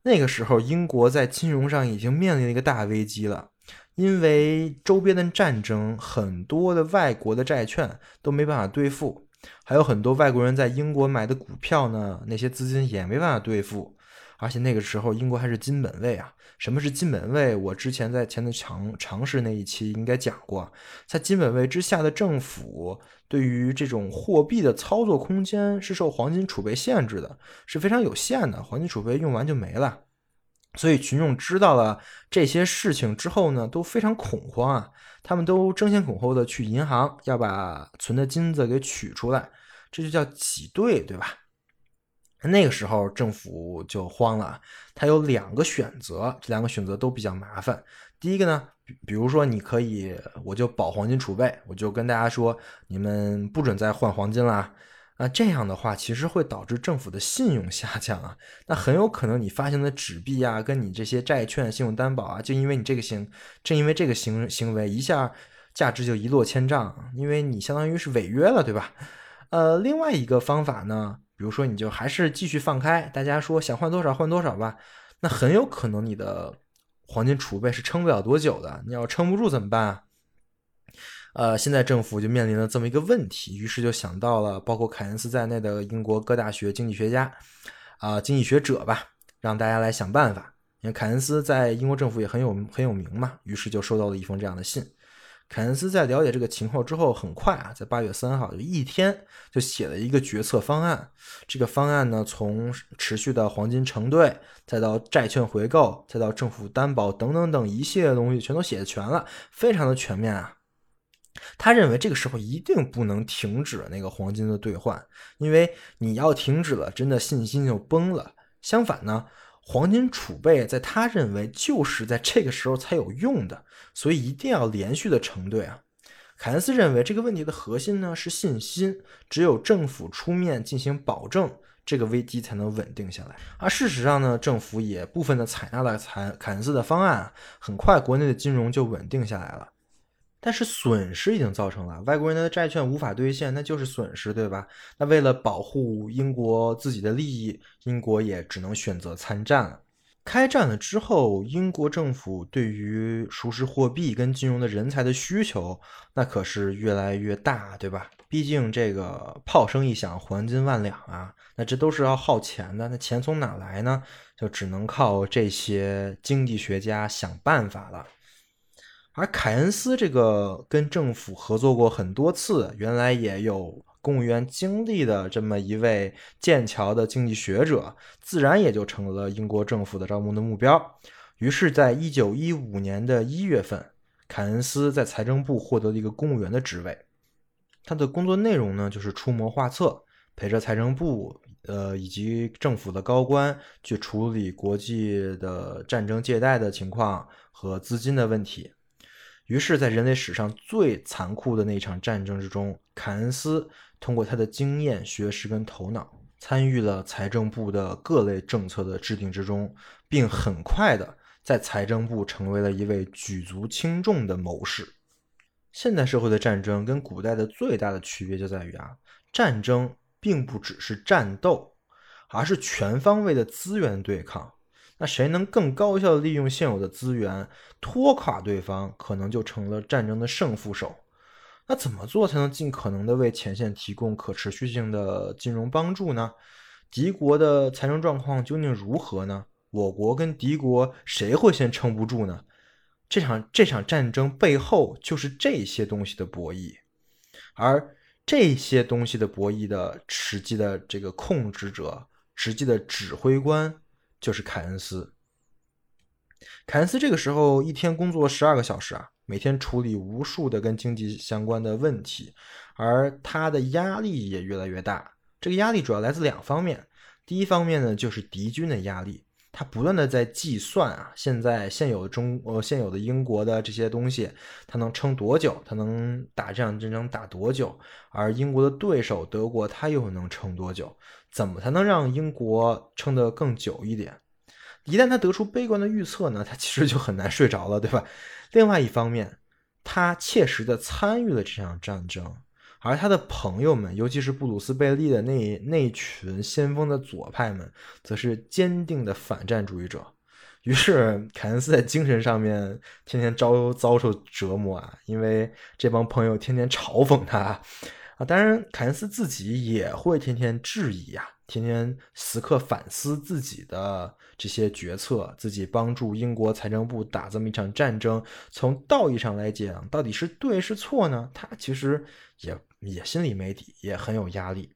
那个时候英国在金融上已经面临了一个大危机了，因为周边的战争，很多的外国的债券都没办法兑付，还有很多外国人在英国买的股票呢，那些资金也没办法兑付。而且那个时候英国还是金本位啊。什么是金本位？我之前在前的常常识那一期应该讲过，在金本位之下的政府。对于这种货币的操作空间是受黄金储备限制的，是非常有限的。黄金储备用完就没了，所以群众知道了这些事情之后呢，都非常恐慌啊！他们都争先恐后的去银行要把存的金子给取出来，这就叫挤兑，对吧？那个时候政府就慌了，他有两个选择，这两个选择都比较麻烦。第一个呢？比比如说，你可以，我就保黄金储备，我就跟大家说，你们不准再换黄金啦。那这样的话，其实会导致政府的信用下降啊。那很有可能你发行的纸币啊，跟你这些债券、信用担保啊，就因为你这个行，正因为这个行行为，一下价值就一落千丈，因为你相当于是违约了，对吧？呃，另外一个方法呢，比如说你就还是继续放开，大家说想换多少换多少吧，那很有可能你的。黄金储备是撑不了多久的，你要撑不住怎么办啊？呃，现在政府就面临了这么一个问题，于是就想到了包括凯恩斯在内的英国各大学经济学家，啊，经济学者吧，让大家来想办法。因为凯恩斯在英国政府也很有很有名嘛，于是就收到了一封这样的信。凯恩斯在了解这个情况之后，很快啊，在八月三号就一天就写了一个决策方案。这个方案呢，从持续的黄金承兑，再到债券回购，再到政府担保等等等一系列东西，全都写全了，非常的全面啊。他认为这个时候一定不能停止那个黄金的兑换，因为你要停止了，真的信心就崩了。相反呢。黄金储备在他认为就是在这个时候才有用的，所以一定要连续的承兑啊。凯恩斯认为这个问题的核心呢是信心，只有政府出面进行保证，这个危机才能稳定下来。而事实上呢，政府也部分的采纳了凯凯恩斯的方案，很快国内的金融就稳定下来了。但是损失已经造成了，外国人的债券无法兑现，那就是损失，对吧？那为了保护英国自己的利益，英国也只能选择参战了。开战了之后，英国政府对于熟识货币跟金融的人才的需求，那可是越来越大，对吧？毕竟这个炮声一响，黄金万两啊，那这都是要耗钱的。那钱从哪来呢？就只能靠这些经济学家想办法了。而凯恩斯这个跟政府合作过很多次，原来也有公务员经历的这么一位剑桥的经济学者，自然也就成了英国政府的招募的目标。于是，在一九一五年的一月份，凯恩斯在财政部获得了一个公务员的职位。他的工作内容呢，就是出谋划策，陪着财政部呃以及政府的高官去处理国际的战争借贷的情况和资金的问题。于是，在人类史上最残酷的那场战争之中，凯恩斯通过他的经验、学识跟头脑，参与了财政部的各类政策的制定之中，并很快的在财政部成为了一位举足轻重的谋士。现代社会的战争跟古代的最大的区别就在于啊，战争并不只是战斗，而是全方位的资源对抗。那谁能更高效的利用现有的资源拖垮对方，可能就成了战争的胜负手。那怎么做才能尽可能的为前线提供可持续性的金融帮助呢？敌国的财政状况究竟如何呢？我国跟敌国谁会先撑不住呢？这场这场战争背后就是这些东西的博弈，而这些东西的博弈的实际的这个控制者，实际的指挥官。就是凯恩斯。凯恩斯这个时候一天工作十二个小时啊，每天处理无数的跟经济相关的问题，而他的压力也越来越大。这个压力主要来自两方面，第一方面呢就是敌军的压力，他不断的在计算啊，现在现有的中呃现有的英国的这些东西，他能撑多久？他能打这场战争打多久？而英国的对手德国，他又能撑多久？怎么才能让英国撑得更久一点？一旦他得出悲观的预测呢，他其实就很难睡着了，对吧？另外一方面，他切实的参与了这场战争，而他的朋友们，尤其是布鲁斯贝利的那那群先锋的左派们，则是坚定的反战主义者。于是，凯恩斯在精神上面天天遭遭受折磨啊，因为这帮朋友天天嘲讽他。啊，当然，凯恩斯自己也会天天质疑呀，天天时刻反思自己的这些决策，自己帮助英国财政部打这么一场战争，从道义上来讲，到底是对是错呢？他其实也也心里没底，也很有压力。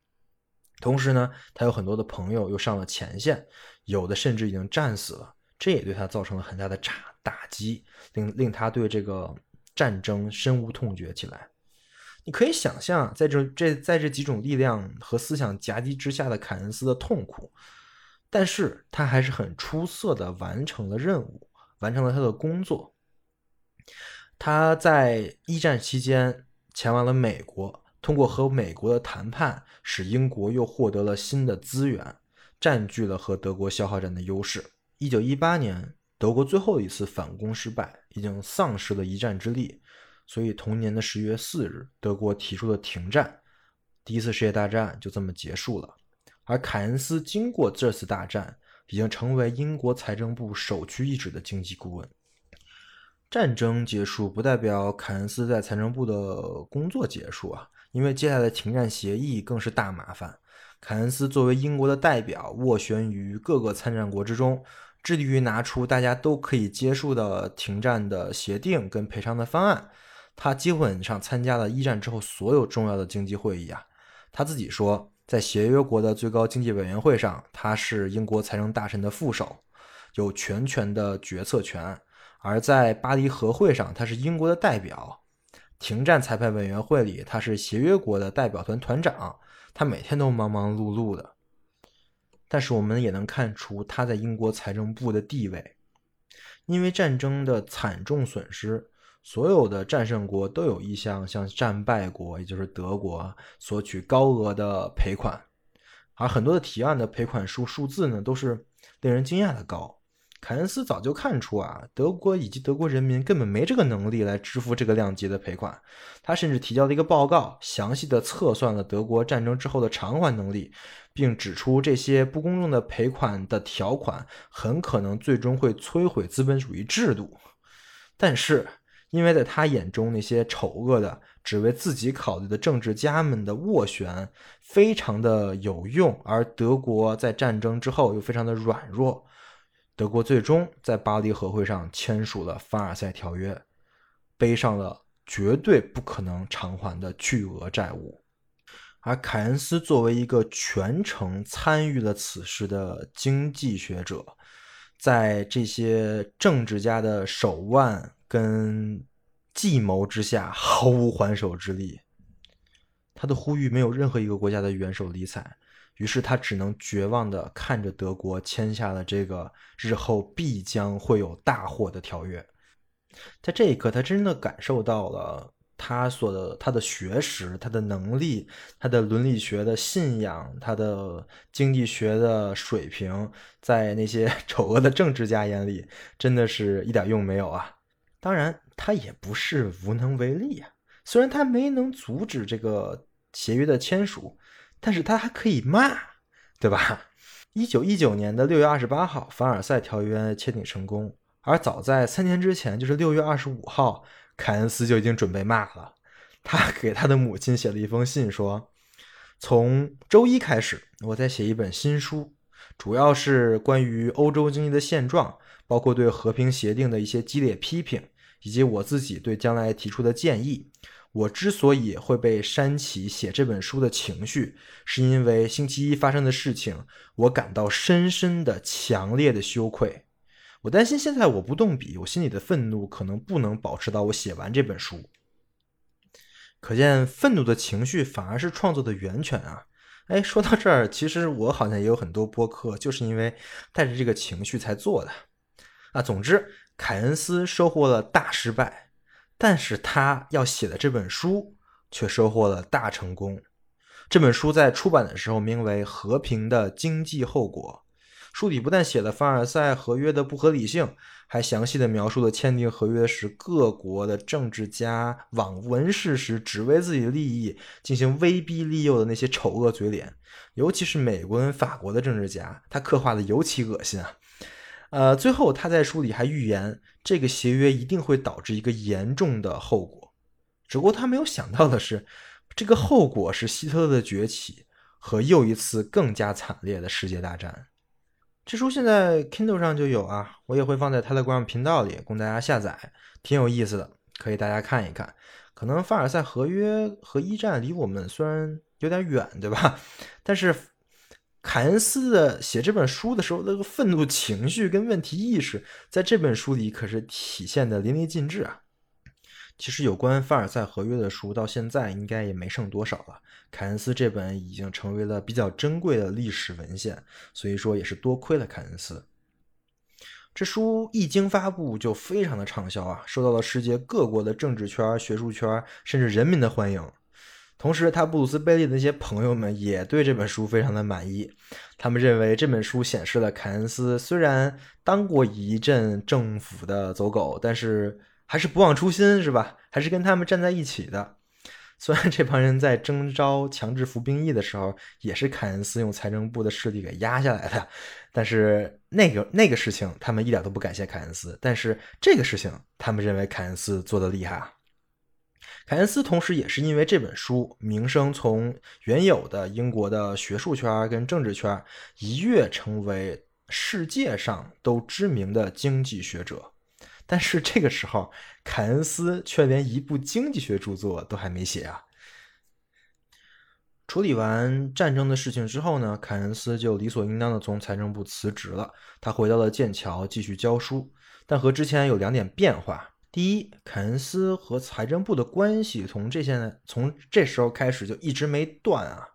同时呢，他有很多的朋友又上了前线，有的甚至已经战死了，这也对他造成了很大的打打击，令令他对这个战争深恶痛绝起来。你可以想象，在这这在这几种力量和思想夹击之下的凯恩斯的痛苦，但是他还是很出色的完成了任务，完成了他的工作。他在一战期间前往了美国，通过和美国的谈判，使英国又获得了新的资源，占据了和德国消耗战的优势。一九一八年，德国最后一次反攻失败，已经丧失了一战之力。所以，同年的十月四日，德国提出了停战，第一次世界大战就这么结束了。而凯恩斯经过这次大战，已经成为英国财政部首屈一指的经济顾问。战争结束不代表凯恩斯在财政部的工作结束啊，因为接下来的停战协议更是大麻烦。凯恩斯作为英国的代表，斡旋于各个参战国之中，致力于拿出大家都可以接受的停战的协定跟赔偿的方案。他基本上参加了一战之后所有重要的经济会议啊。他自己说，在协约国的最高经济委员会上，他是英国财政大臣的副手，有全权的决策权。而在巴黎和会上，他是英国的代表；停战裁判委员会里，他是协约国的代表团团长。他每天都忙忙碌碌的，但是我们也能看出他在英国财政部的地位。因为战争的惨重损失，所有的战胜国都有意向向战败国，也就是德国索取高额的赔款，而很多的提案的赔款数数字呢，都是令人惊讶的高。凯恩斯早就看出啊，德国以及德国人民根本没这个能力来支付这个量级的赔款。他甚至提交了一个报告，详细的测算了德国战争之后的偿还能力，并指出这些不公正的赔款的条款很可能最终会摧毁资本主义制度。但是，因为在他眼中，那些丑恶的、只为自己考虑的政治家们的斡旋非常的有用，而德国在战争之后又非常的软弱。德国最终在巴黎和会上签署了凡尔赛条约，背上了绝对不可能偿还的巨额债务。而凯恩斯作为一个全程参与了此事的经济学者，在这些政治家的手腕跟计谋之下，毫无还手之力。他的呼吁没有任何一个国家的元首理睬。于是他只能绝望地看着德国签下了这个日后必将会有大祸的条约。在这一刻，他真的感受到了他所的他的学识、他的能力、他的伦理学的信仰、他的经济学的水平，在那些 丑恶的政治家眼里，真的是一点用没有啊！当然，他也不是无能为力啊。虽然他没能阻止这个协约的签署。但是他还可以骂，对吧？一九一九年的六月二十八号，凡尔赛条约签订成功。而早在三年之前，就是六月二十五号，凯恩斯就已经准备骂了。他 给他的母亲写了一封信，说：“从周一开始，我在写一本新书，主要是关于欧洲经济的现状，包括对和平协定的一些激烈批评，以及我自己对将来提出的建议。”我之所以会被煽起写这本书的情绪，是因为星期一发生的事情，我感到深深的、强烈的羞愧。我担心现在我不动笔，我心里的愤怒可能不能保持到我写完这本书。可见，愤怒的情绪反而是创作的源泉啊！哎，说到这儿，其实我好像也有很多播客，就是因为带着这个情绪才做的。啊，总之，凯恩斯收获了大失败。但是他要写的这本书却收获了大成功。这本书在出版的时候名为《和平的经济后果》。书里不但写了凡尔赛合约的不合理性，还详细的描述了签订合约时各国的政治家罔闻事实，只为自己的利益进行威逼利诱的那些丑恶嘴脸。尤其是美国跟法国的政治家，他刻画的尤其恶心啊。呃，最后他在书里还预言，这个协约一定会导致一个严重的后果。只不过他没有想到的是，这个后果是希特勒的崛起和又一次更加惨烈的世界大战。这书现在 Kindle 上就有啊，我也会放在 Telegram 频道里供大家下载，挺有意思的，可以大家看一看。可能凡尔赛合约和一战离我们虽然有点远，对吧？但是。凯恩斯的写这本书的时候，那个愤怒情绪跟问题意识，在这本书里可是体现的淋漓尽致啊。其实有关凡尔赛合约的书，到现在应该也没剩多少了。凯恩斯这本已经成为了比较珍贵的历史文献，所以说也是多亏了凯恩斯。这书一经发布就非常的畅销啊，受到了世界各国的政治圈、学术圈甚至人民的欢迎。同时，他布鲁斯·贝利的那些朋友们也对这本书非常的满意。他们认为这本书显示了凯恩斯虽然当过一阵政府的走狗，但是还是不忘初心，是吧？还是跟他们站在一起的。虽然这帮人在征召强制服兵役的时候，也是凯恩斯用财政部的势力给压下来的，但是那个那个事情他们一点都不感谢凯恩斯，但是这个事情他们认为凯恩斯做的厉害啊。凯恩斯同时也是因为这本书，名声从原有的英国的学术圈跟政治圈一跃成为世界上都知名的经济学者。但是这个时候，凯恩斯却连一部经济学著作都还没写啊。处理完战争的事情之后呢，凯恩斯就理所应当的从财政部辞职了。他回到了剑桥继续教书，但和之前有两点变化。第一，凯恩斯和财政部的关系从这些从这时候开始就一直没断啊。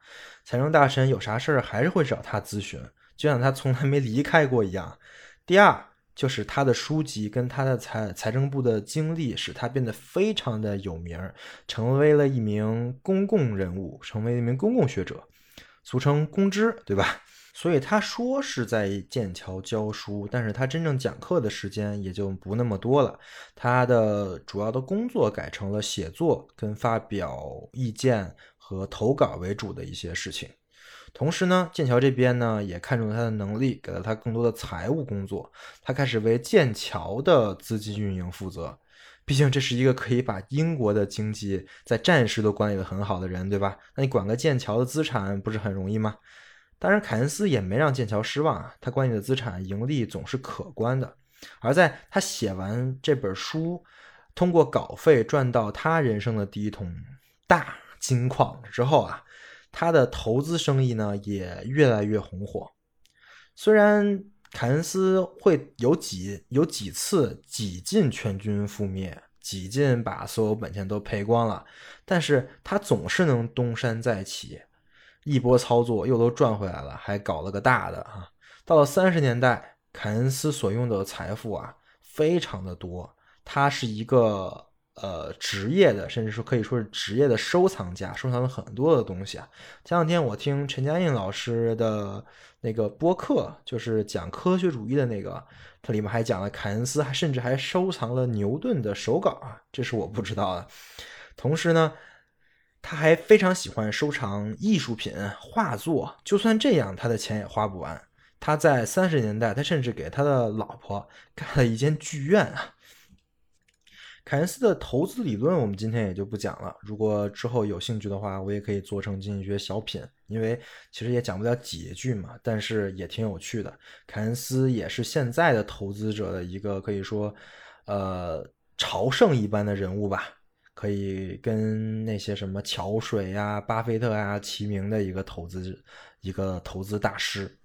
财政大臣有啥事儿还是会找他咨询，就像他从来没离开过一样。第二。就是他的书籍跟他的财财政部的经历，使他变得非常的有名，成为了一名公共人物，成为一名公共学者，俗称公知，对吧？所以他说是在剑桥教书，但是他真正讲课的时间也就不那么多了。他的主要的工作改成了写作跟发表意见和投稿为主的一些事情。同时呢，剑桥这边呢也看中了他的能力，给了他更多的财务工作。他开始为剑桥的资金运营负责。毕竟这是一个可以把英国的经济在战时都管理的很好的人，对吧？那你管个剑桥的资产不是很容易吗？当然，凯恩斯也没让剑桥失望啊，他管理的资产盈利总是可观的。而在他写完这本书，通过稿费赚到他人生的第一桶大金矿之后啊。他的投资生意呢也越来越红火，虽然凯恩斯会有几有几次几近全军覆灭，几近把所有本钱都赔光了，但是他总是能东山再起，一波操作又都赚回来了，还搞了个大的啊！到了三十年代，凯恩斯所拥有的财富啊非常的多，他是一个。呃，职业的，甚至说可以说是职业的收藏家，收藏了很多的东西啊。前两天我听陈嘉映老师的那个播客，就是讲科学主义的那个，它里面还讲了凯恩斯，还甚至还收藏了牛顿的手稿啊，这是我不知道的。同时呢，他还非常喜欢收藏艺术品、画作，就算这样，他的钱也花不完。他在三十年代，他甚至给他的老婆 盖了一间剧院啊。凯恩斯的投资理论，我们今天也就不讲了。如果之后有兴趣的话，我也可以做成经济学小品，因为其实也讲不了几句嘛，但是也挺有趣的。凯恩斯也是现在的投资者的一个可以说，呃，朝圣一般的人物吧，可以跟那些什么桥水呀、巴菲特呀齐名的一个投资一个投资大师。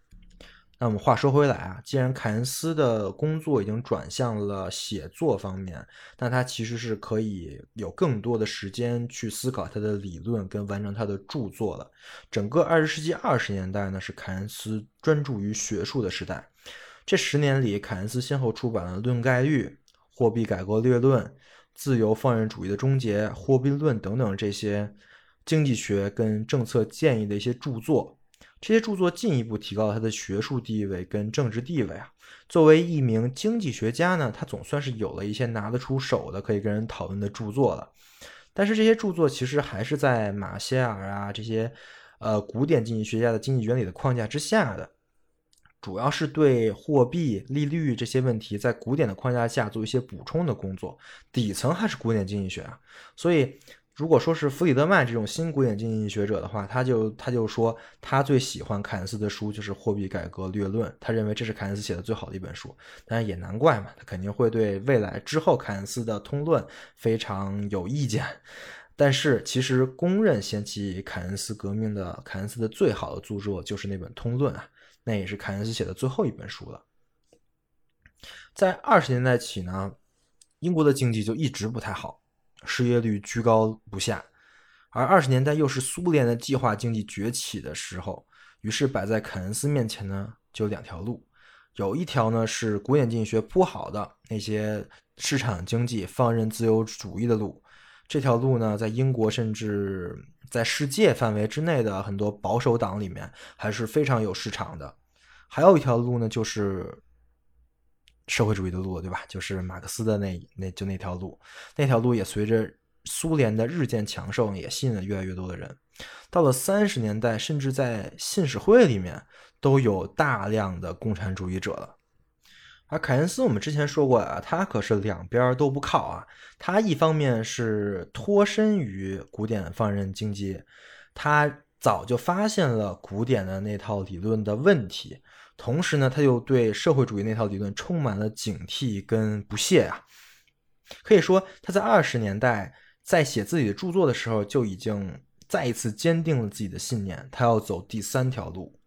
那我们话说回来啊，既然凯恩斯的工作已经转向了写作方面，那他其实是可以有更多的时间去思考他的理论跟完成他的著作了。整个二十世纪二十年代呢，是凯恩斯专注于学术的时代。这十年里，凯恩斯先后出版了《论概率》《货币改革略论》《自由放任主义的终结》《货币论》等等这些经济学跟政策建议的一些著作。这些著作进一步提高了他的学术地位跟政治地位啊。作为一名经济学家呢，他总算是有了一些拿得出手的可以跟人讨论的著作了。但是这些著作其实还是在马歇尔啊这些呃古典经济学家的经济原理的框架之下的，主要是对货币、利率这些问题在古典的框架下做一些补充的工作。底层还是古典经济学啊，所以。如果说是弗里德曼这种新古典经济学者的话，他就他就说他最喜欢凯恩斯的书就是《货币改革略论》，他认为这是凯恩斯写的最好的一本书。当然也难怪嘛，他肯定会对未来之后凯恩斯的通论非常有意见。但是其实公认掀起凯恩斯革命的凯恩斯的最好的著作就是那本《通论》啊，那也是凯恩斯写的最后一本书了。在二十年代起呢，英国的经济就一直不太好。失业率居高不下，而二十年代又是苏联的计划经济崛起的时候，于是摆在凯恩斯面前呢，就两条路，有一条呢是古典经济学铺好的那些市场经济放任自由主义的路，这条路呢，在英国甚至在世界范围之内的很多保守党里面还是非常有市场的，还有一条路呢，就是。社会主义的路，对吧？就是马克思的那那就那条路，那条路也随着苏联的日渐强盛也吸引了越来越多的人。到了三十年代，甚至在信使会里面都有大量的共产主义者了。而凯恩斯，我们之前说过啊，他可是两边都不靠啊。他一方面是脱身于古典放任经济，他早就发现了古典的那套理论的问题，同时呢，他又对社会主义那套理论充满了警惕跟不屑啊。可以说，他在二十年代在写自己的著作的时候，就已经再一次坚定了自己的信念，他要走第三条路。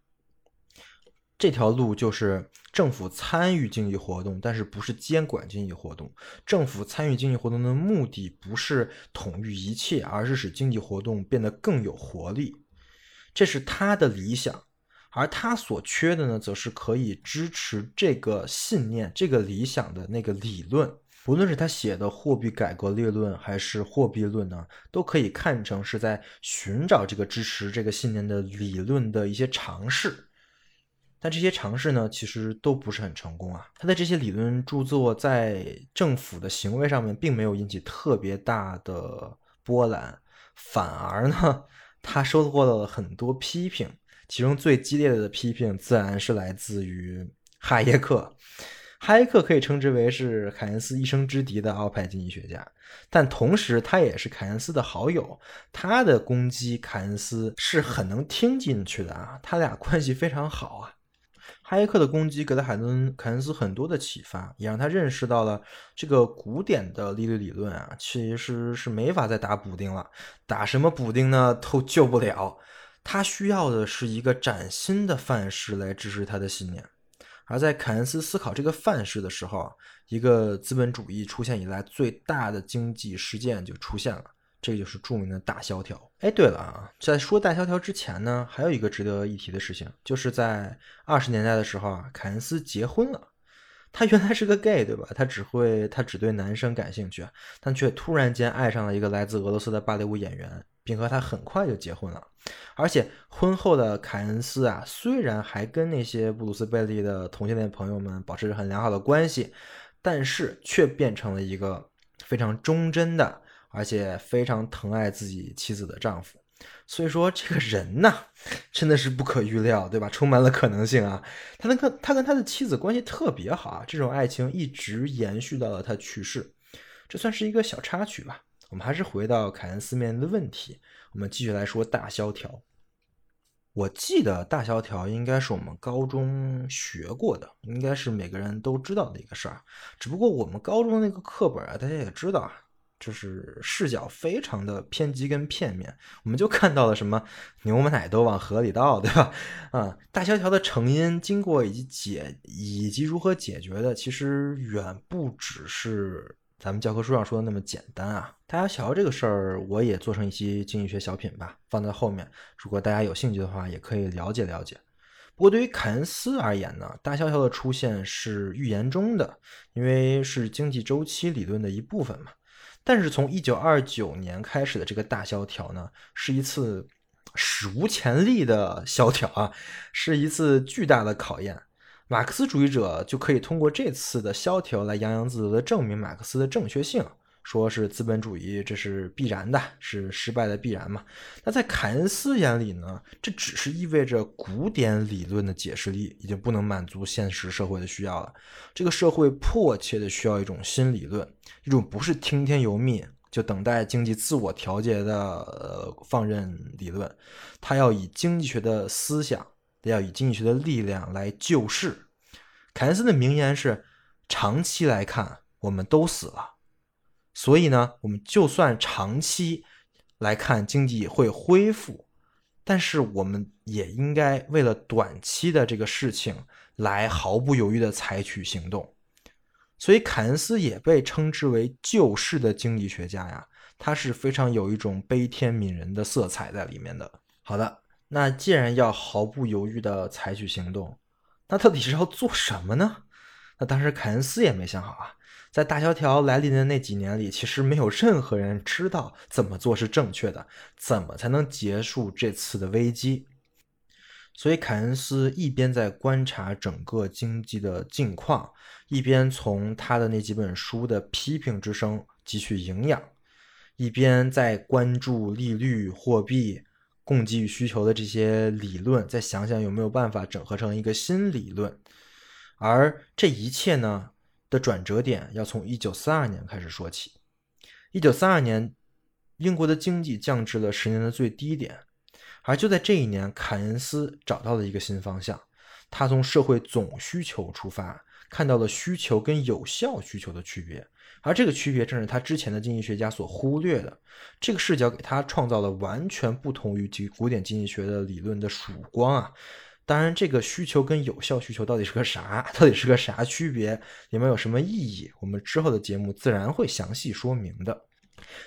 这条路就是政府参与经济活动，但是不是监管经济活动。政府参与经济活动的目的不是统御一切，而是使经济活动变得更有活力。这是他的理想，而他所缺的呢，则是可以支持这个信念、这个理想的那个理论。无论是他写的《货币改革列论》还是《货币论》呢，都可以看成是在寻找这个支持这个信念的理论的一些尝试。但这些尝试呢，其实都不是很成功啊。他的这些理论著作在政府的行为上面并没有引起特别大的波澜，反而呢，他收获了很多批评。其中最激烈的批评自然是来自于哈耶克。哈耶克可以称之为是凯恩斯一生之敌的奥派经济学家，但同时他也是凯恩斯的好友。他的攻击凯恩斯是很能听进去的啊，他俩关系非常好啊。哈耶克的攻击给了海伦凯恩斯很多的启发，也让他认识到了这个古典的利率理论啊，其实是没法再打补丁了。打什么补丁呢？都救不了。他需要的是一个崭新的范式来支持他的信念。而在凯恩斯思考这个范式的时候，一个资本主义出现以来最大的经济事件就出现了。这就是著名的大萧条。哎，对了啊，在说大萧条之前呢，还有一个值得一提的事情，就是在二十年代的时候啊，凯恩斯结婚了。他原来是个 gay，对吧？他只会他只对男生感兴趣，但却突然间爱上了一个来自俄罗斯的芭蕾舞演员，并和他很快就结婚了。而且婚后的凯恩斯啊，虽然还跟那些布鲁斯贝利的同性恋朋友们保持着很良好的关系，但是却变成了一个非常忠贞的。而且非常疼爱自己妻子的丈夫，所以说这个人呢，真的是不可预料，对吧？充满了可能性啊！他跟他跟他的妻子关系特别好啊，这种爱情一直延续到了他去世，这算是一个小插曲吧。我们还是回到凯恩斯面临的问题，我们继续来说大萧条。我记得大萧条应该是我们高中学过的，应该是每个人都知道的一个事儿。只不过我们高中那个课本啊，大家也知道啊。就是视角非常的偏激跟片面，我们就看到了什么牛奶都往河里倒，对吧？啊，大萧条的成因、经过以及解以及如何解决的，其实远不只是咱们教科书上说的那么简单啊。大萧条这个事儿，我也做成一期经济学小品吧，放在后面。如果大家有兴趣的话，也可以了解了解。不过对于凯恩斯而言呢，大萧条的出现是预言中的，因为是经济周期理论的一部分嘛。但是从一九二九年开始的这个大萧条呢，是一次史无前例的萧条啊，是一次巨大的考验。马克思主义者就可以通过这次的萧条来洋洋自得的证明马克思的正确性。说是资本主义，这是必然的，是失败的必然嘛？那在凯恩斯眼里呢？这只是意味着古典理论的解释力已经不能满足现实社会的需要了。这个社会迫切的需要一种新理论，一种不是听天由命就等待经济自我调节的呃放任理论，它要以经济学的思想，要以经济学的力量来救世。凯恩斯的名言是：长期来看，我们都死了。所以呢，我们就算长期来看经济会恢复，但是我们也应该为了短期的这个事情来毫不犹豫的采取行动。所以凯恩斯也被称之为救世的经济学家呀，他是非常有一种悲天悯人的色彩在里面的。好的，那既然要毫不犹豫的采取行动，那到底是要做什么呢？那当时凯恩斯也没想好啊。在大萧条来临的那几年里，其实没有任何人知道怎么做是正确的，怎么才能结束这次的危机。所以，凯恩斯一边在观察整个经济的境况，一边从他的那几本书的批评之声汲取营养，一边在关注利率、货币、供给与需求的这些理论，再想想有没有办法整合成一个新理论。而这一切呢的转折点要从一九三二年开始说起。一九三二年，英国的经济降至了十年的最低点，而就在这一年，凯恩斯找到了一个新方向。他从社会总需求出发，看到了需求跟有效需求的区别，而这个区别正是他之前的经济学家所忽略的。这个视角给他创造了完全不同于古古典经济学的理论的曙光啊！当然，这个需求跟有效需求到底是个啥？到底是个啥区别？里面有什么意义？我们之后的节目自然会详细说明的。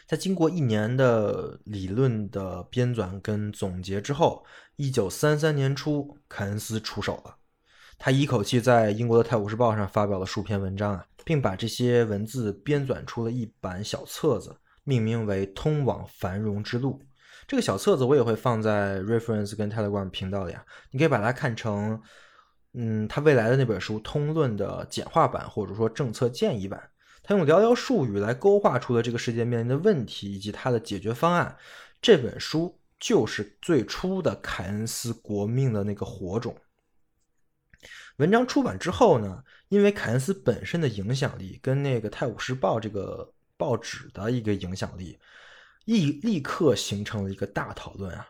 在经过一年的理论的编纂跟总结之后，一九三三年初，凯恩斯出手了。他一口气在英国的《泰晤士报》上发表了数篇文章啊，并把这些文字编纂出了一版小册子，命名为《通往繁荣之路》。这个小册子我也会放在 Reference 跟 Telegram 频道里啊，你可以把它看成，嗯，他未来的那本书《通论》的简化版，或者说政策建议版。他用寥寥数语来勾画出了这个世界面临的问题以及它的解决方案。这本书就是最初的凯恩斯国命的那个火种。文章出版之后呢，因为凯恩斯本身的影响力跟那个《泰晤士报》这个报纸的一个影响力，立立刻形成了一个大讨论啊。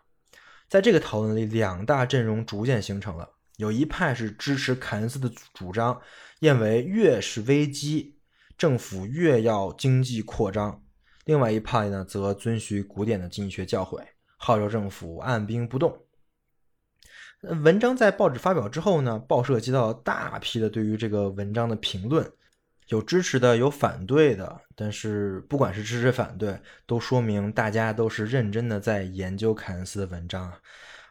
在这个讨论里，两大阵容逐渐形成了，有一派是支持凯恩斯的主张，认为越是危机。政府越要经济扩张，另外一派呢则遵循古典的经济学教诲，号召政府按兵不动。文章在报纸发表之后呢，报社接到大批的对于这个文章的评论，有支持的，有反对的。但是不管是支持反对，都说明大家都是认真的在研究凯恩斯的文章。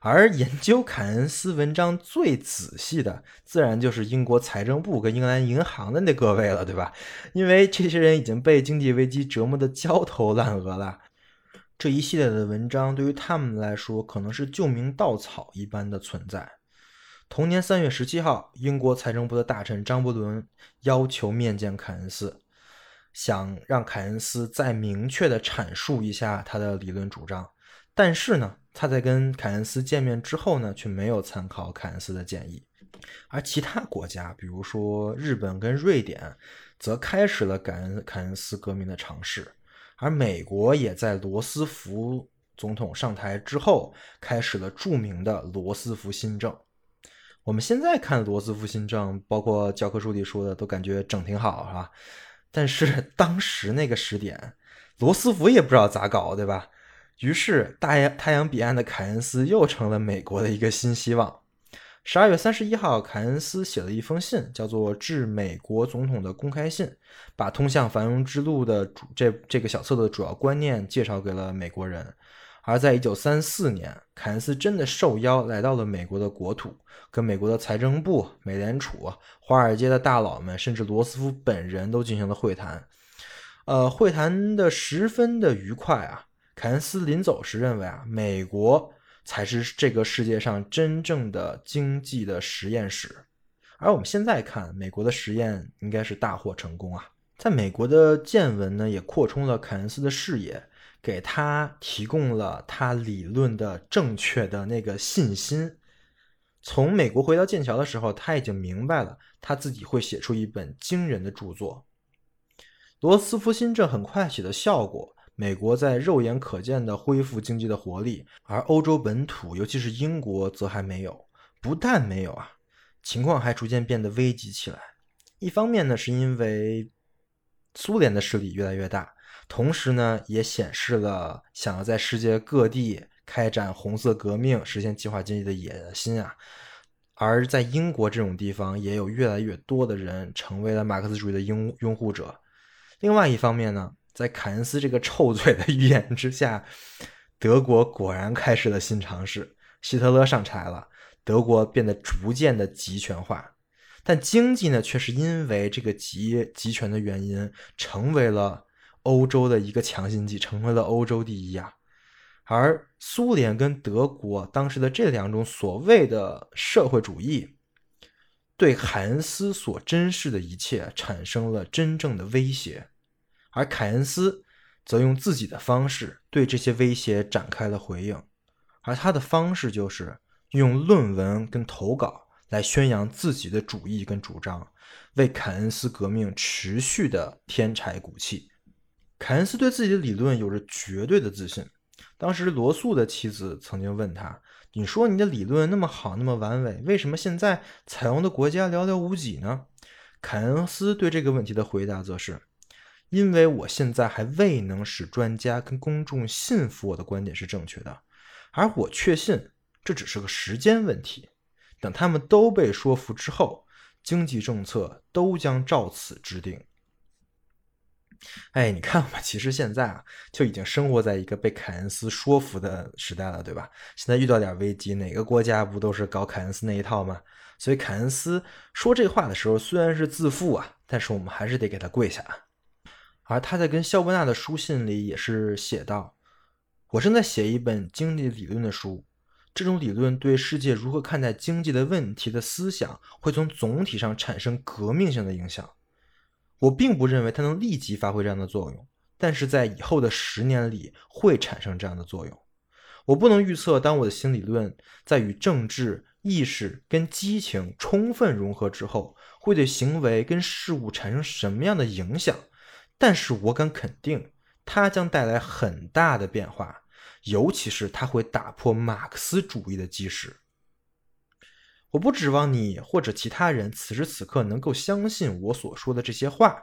而研究凯恩斯文章最仔细的，自然就是英国财政部跟英格兰银行的那各位了，对吧？因为这些人已经被经济危机折磨得焦头烂额了，这一系列的文章对于他们来说，可能是救命稻草一般的存在。同年三月十七号，英国财政部的大臣张伯伦要求面见凯恩斯，想让凯恩斯再明确的阐述一下他的理论主张，但是呢？他在跟凯恩斯见面之后呢，却没有参考凯恩斯的建议，而其他国家，比如说日本跟瑞典，则开始了凯恩凯恩斯革命的尝试，而美国也在罗斯福总统上台之后，开始了著名的罗斯福新政。我们现在看罗斯福新政，包括教科书里说的，都感觉整挺好，是吧？但是 当时那个时点，罗斯福也不知道咋搞，对吧？于是，大洋太阳彼岸的凯恩斯又成了美国的一个新希望。十二月三十一号，凯恩斯写了一封信，叫做《致美国总统的公开信》，把通向繁荣之路的主这这个小册子的主要观念介绍给了美国人。而在一九三四年，凯恩斯真的受邀来到了美国的国土，跟美国的财政部、美联储、华尔街的大佬们，甚至罗斯福本人都进行了会谈。呃，会谈的十分的愉快啊。凯恩斯临走时认为啊，美国才是这个世界上真正的经济的实验室，而我们现在看，美国的实验应该是大获成功啊。在美国的见闻呢，也扩充了凯恩斯的视野，给他提供了他理论的正确的那个信心。从美国回到剑桥的时候，他已经明白了他自己会写出一本惊人的著作。罗斯福新政很快起了效果。美国在肉眼可见地恢复经济的活力，而欧洲本土，尤其是英国，则还没有。不但没有啊，情况还逐渐变得危急起来。一方面呢，是因为苏联的势力越来越大，同时呢，也显示了想要在世界各地开展红色革命、实现计划经济的野心啊。而在英国这种地方，也有越来越多的人成为了马克思主义的拥拥护者。另外一方面呢。在凯恩斯这个臭嘴的预言之下，德国果然开始了新尝试。希特勒上台了，德国变得逐渐的集权化，但经济呢，却是因为这个集集权的原因，成为了欧洲的一个强心剂，成为了欧洲第一啊。而苏联跟德国当时的这两种所谓的社会主义，对凯恩斯所珍视的一切产生了真正的威胁。而凯恩斯则用自己的方式对这些威胁展开了回应，而他的方式就是用论文跟投稿来宣扬自己的主义跟主张，为凯恩斯革命持续的添柴鼓气。凯恩斯对自己的理论有着绝对的自信。当时罗素的妻子曾经问他：“你说你的理论那么好，那么完美，为什么现在采用的国家寥寥无几呢？”凯恩斯对这个问题的回答则是：“因为我现在还未能使专家跟公众信服我的观点是正确的，而我确信这只是个时间问题。等他们都被说服之后，经济政策都将照此制定。”哎，你看嘛，其实现在啊，就已经生活在一个被凯恩斯说服的时代了，对吧？现在遇到点危机，哪个国家不都是搞凯恩斯那一套吗？所以凯恩斯说这话的时候，虽然是自负啊，但是我们还是得给他跪下。而他在跟肖伯纳的书信里也是写道：“我正在写一本经济理论的书，这种理论对世界如何看待经济的问题的思想，会从总体上产生革命性的影响。”我并不认为它能立即发挥这样的作用，但是在以后的十年里会产生这样的作用。我不能预测，当我的新理论在与政治意识跟激情充分融合之后，会对行为跟事物产生什么样的影响。但是我敢肯定，它将带来很大的变化，尤其是它会打破马克思主义的基石。我不指望你或者其他人此时此刻能够相信我所说的这些话，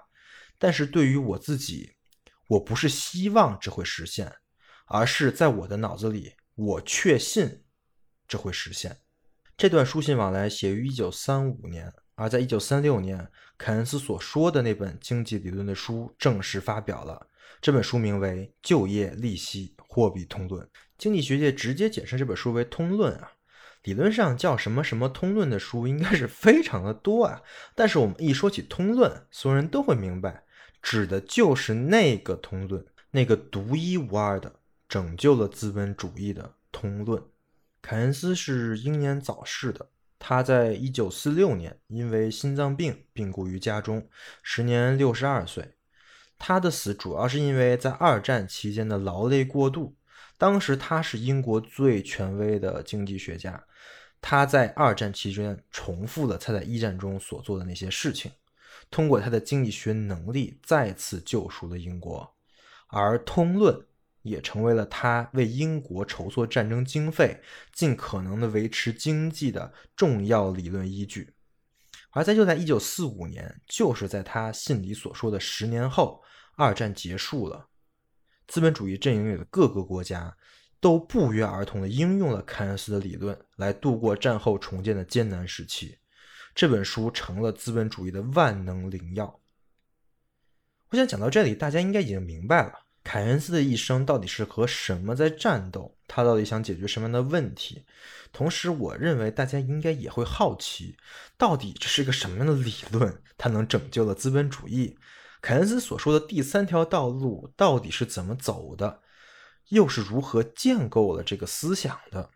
但是对于我自己，我不是希望这会实现，而是在我的脑子里，我确信这会实现。这段书信往来写于一九三五年，而在一九三六年，凯恩斯所说的那本经济理论的书正式发表了。这本书名为《就业、利息、货币通论》，经济学界直接简称这本书为《通论》啊。理论上叫什么什么通论的书应该是非常的多啊，但是我们一说起通论，所有人都会明白，指的就是那个通论，那个独一无二的拯救了资本主义的通论。凯恩斯是英年早逝的，他在一九四六年因为心脏病病故于家中，时年六十二岁。他的死主要是因为在二战期间的劳累过度。当时他是英国最权威的经济学家。他在二战期间重复了他在一战中所做的那些事情，通过他的经济学能力再次救赎了英国，而《通论》也成为了他为英国筹措战争经费、尽可能的维持经济的重要理论依据。而在就在1945年，就是在他信里所说的十年后，二战结束了，资本主义阵营里的各个国家。都不约而同地应用了凯恩斯的理论来度过战后重建的艰难时期。这本书成了资本主义的万能灵药。我想讲到这里，大家应该已经明白了凯恩斯的一生到底是和什么在战斗，他到底想解决什么样的问题。同时，我认为大家应该也会好奇，到底这是一个什么样的理论，它能拯救了资本主义？凯恩斯所说的第三条道路到底是怎么走的？又是如何建构了这个思想的？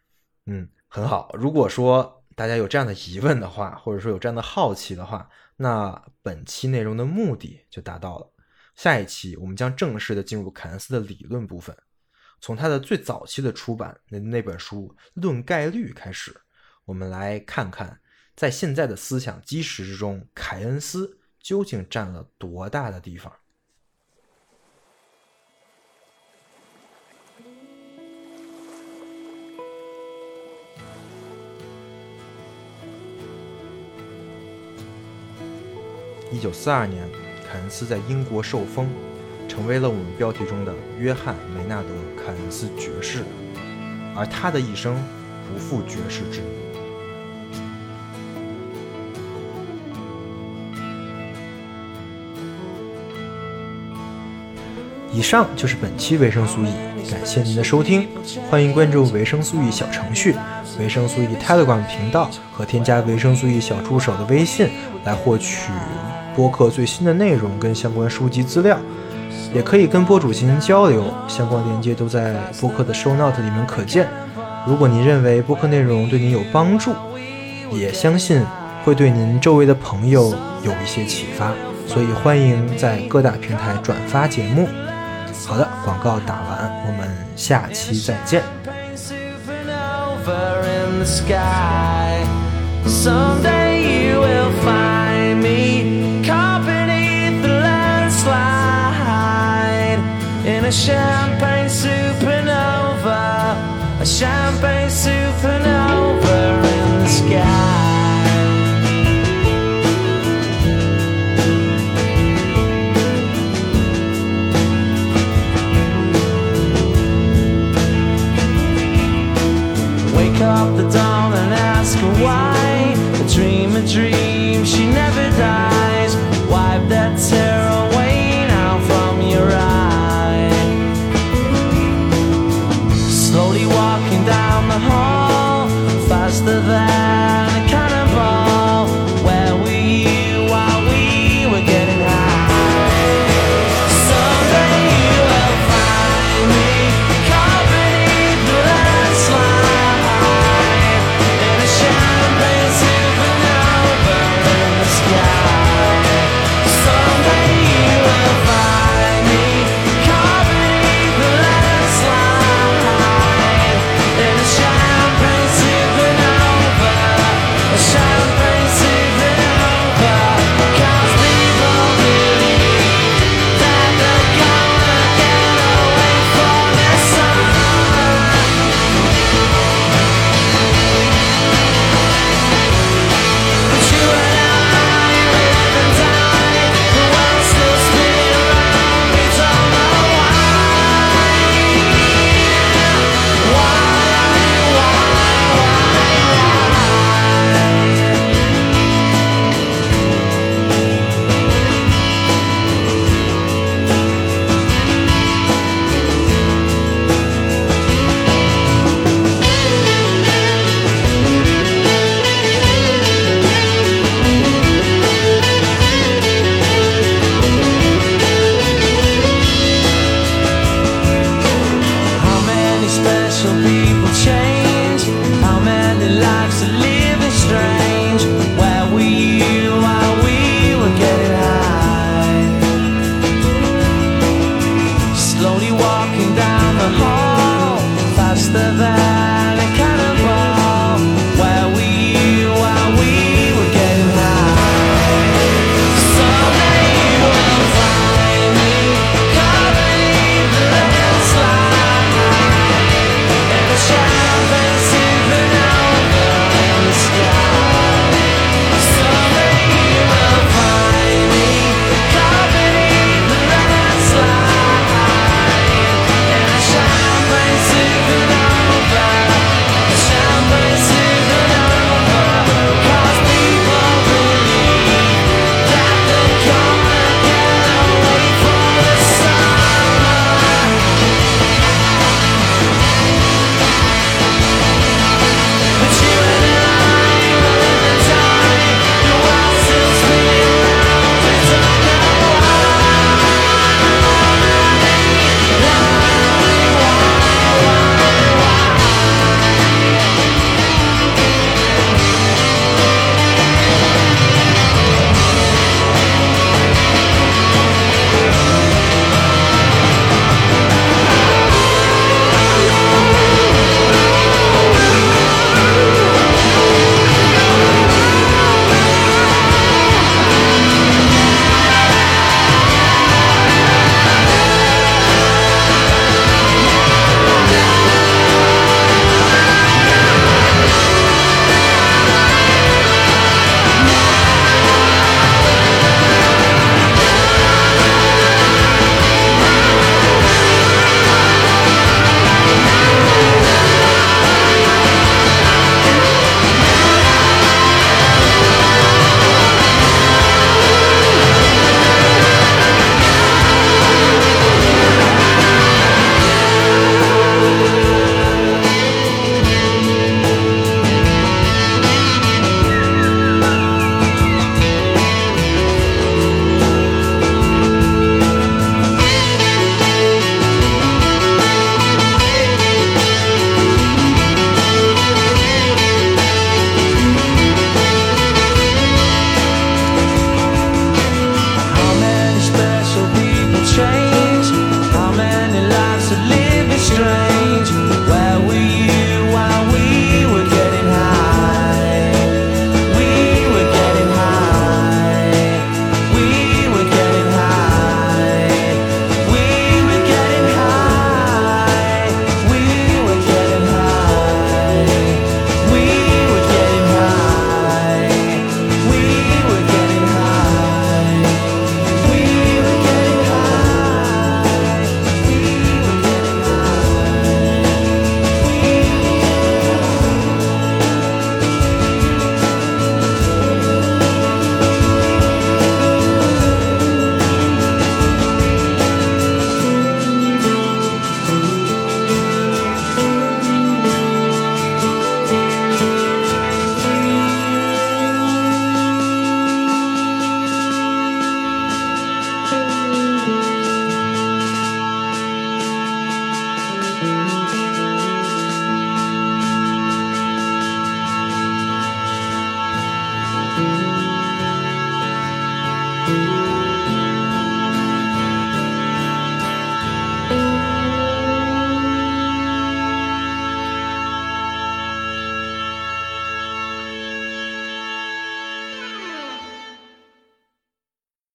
嗯，很好。如果说大家有这样的疑问的话，或者说有这样的好奇的话，那本期内容的目的就达到了。下一期我们将正式的进入凯恩斯的理论部分，从他的最早期的出版那那本书《论概率》开始，我们来看看在现在的思想基石之中，凯恩斯究竟占了多大的地方。一九四二年，凯恩斯在英国受封，成为了我们标题中的约翰·梅纳德·凯恩斯爵士。而他的一生不负爵士之名。以上就是本期维生素 E，感谢您的收听，欢迎关注维生素 E 小程序、维生素 E Telegram 频道和添加维生素 E 小助手的微信来获取。播客最新的内容跟相关书籍资料，也可以跟播主进行交流，相关链接都在播客的 show note 里面可见。如果您认为播客内容对您有帮助，也相信会对您周围的朋友有一些启发，所以欢迎在各大平台转发节目。好的，广告打完，我们下期再见。she never died.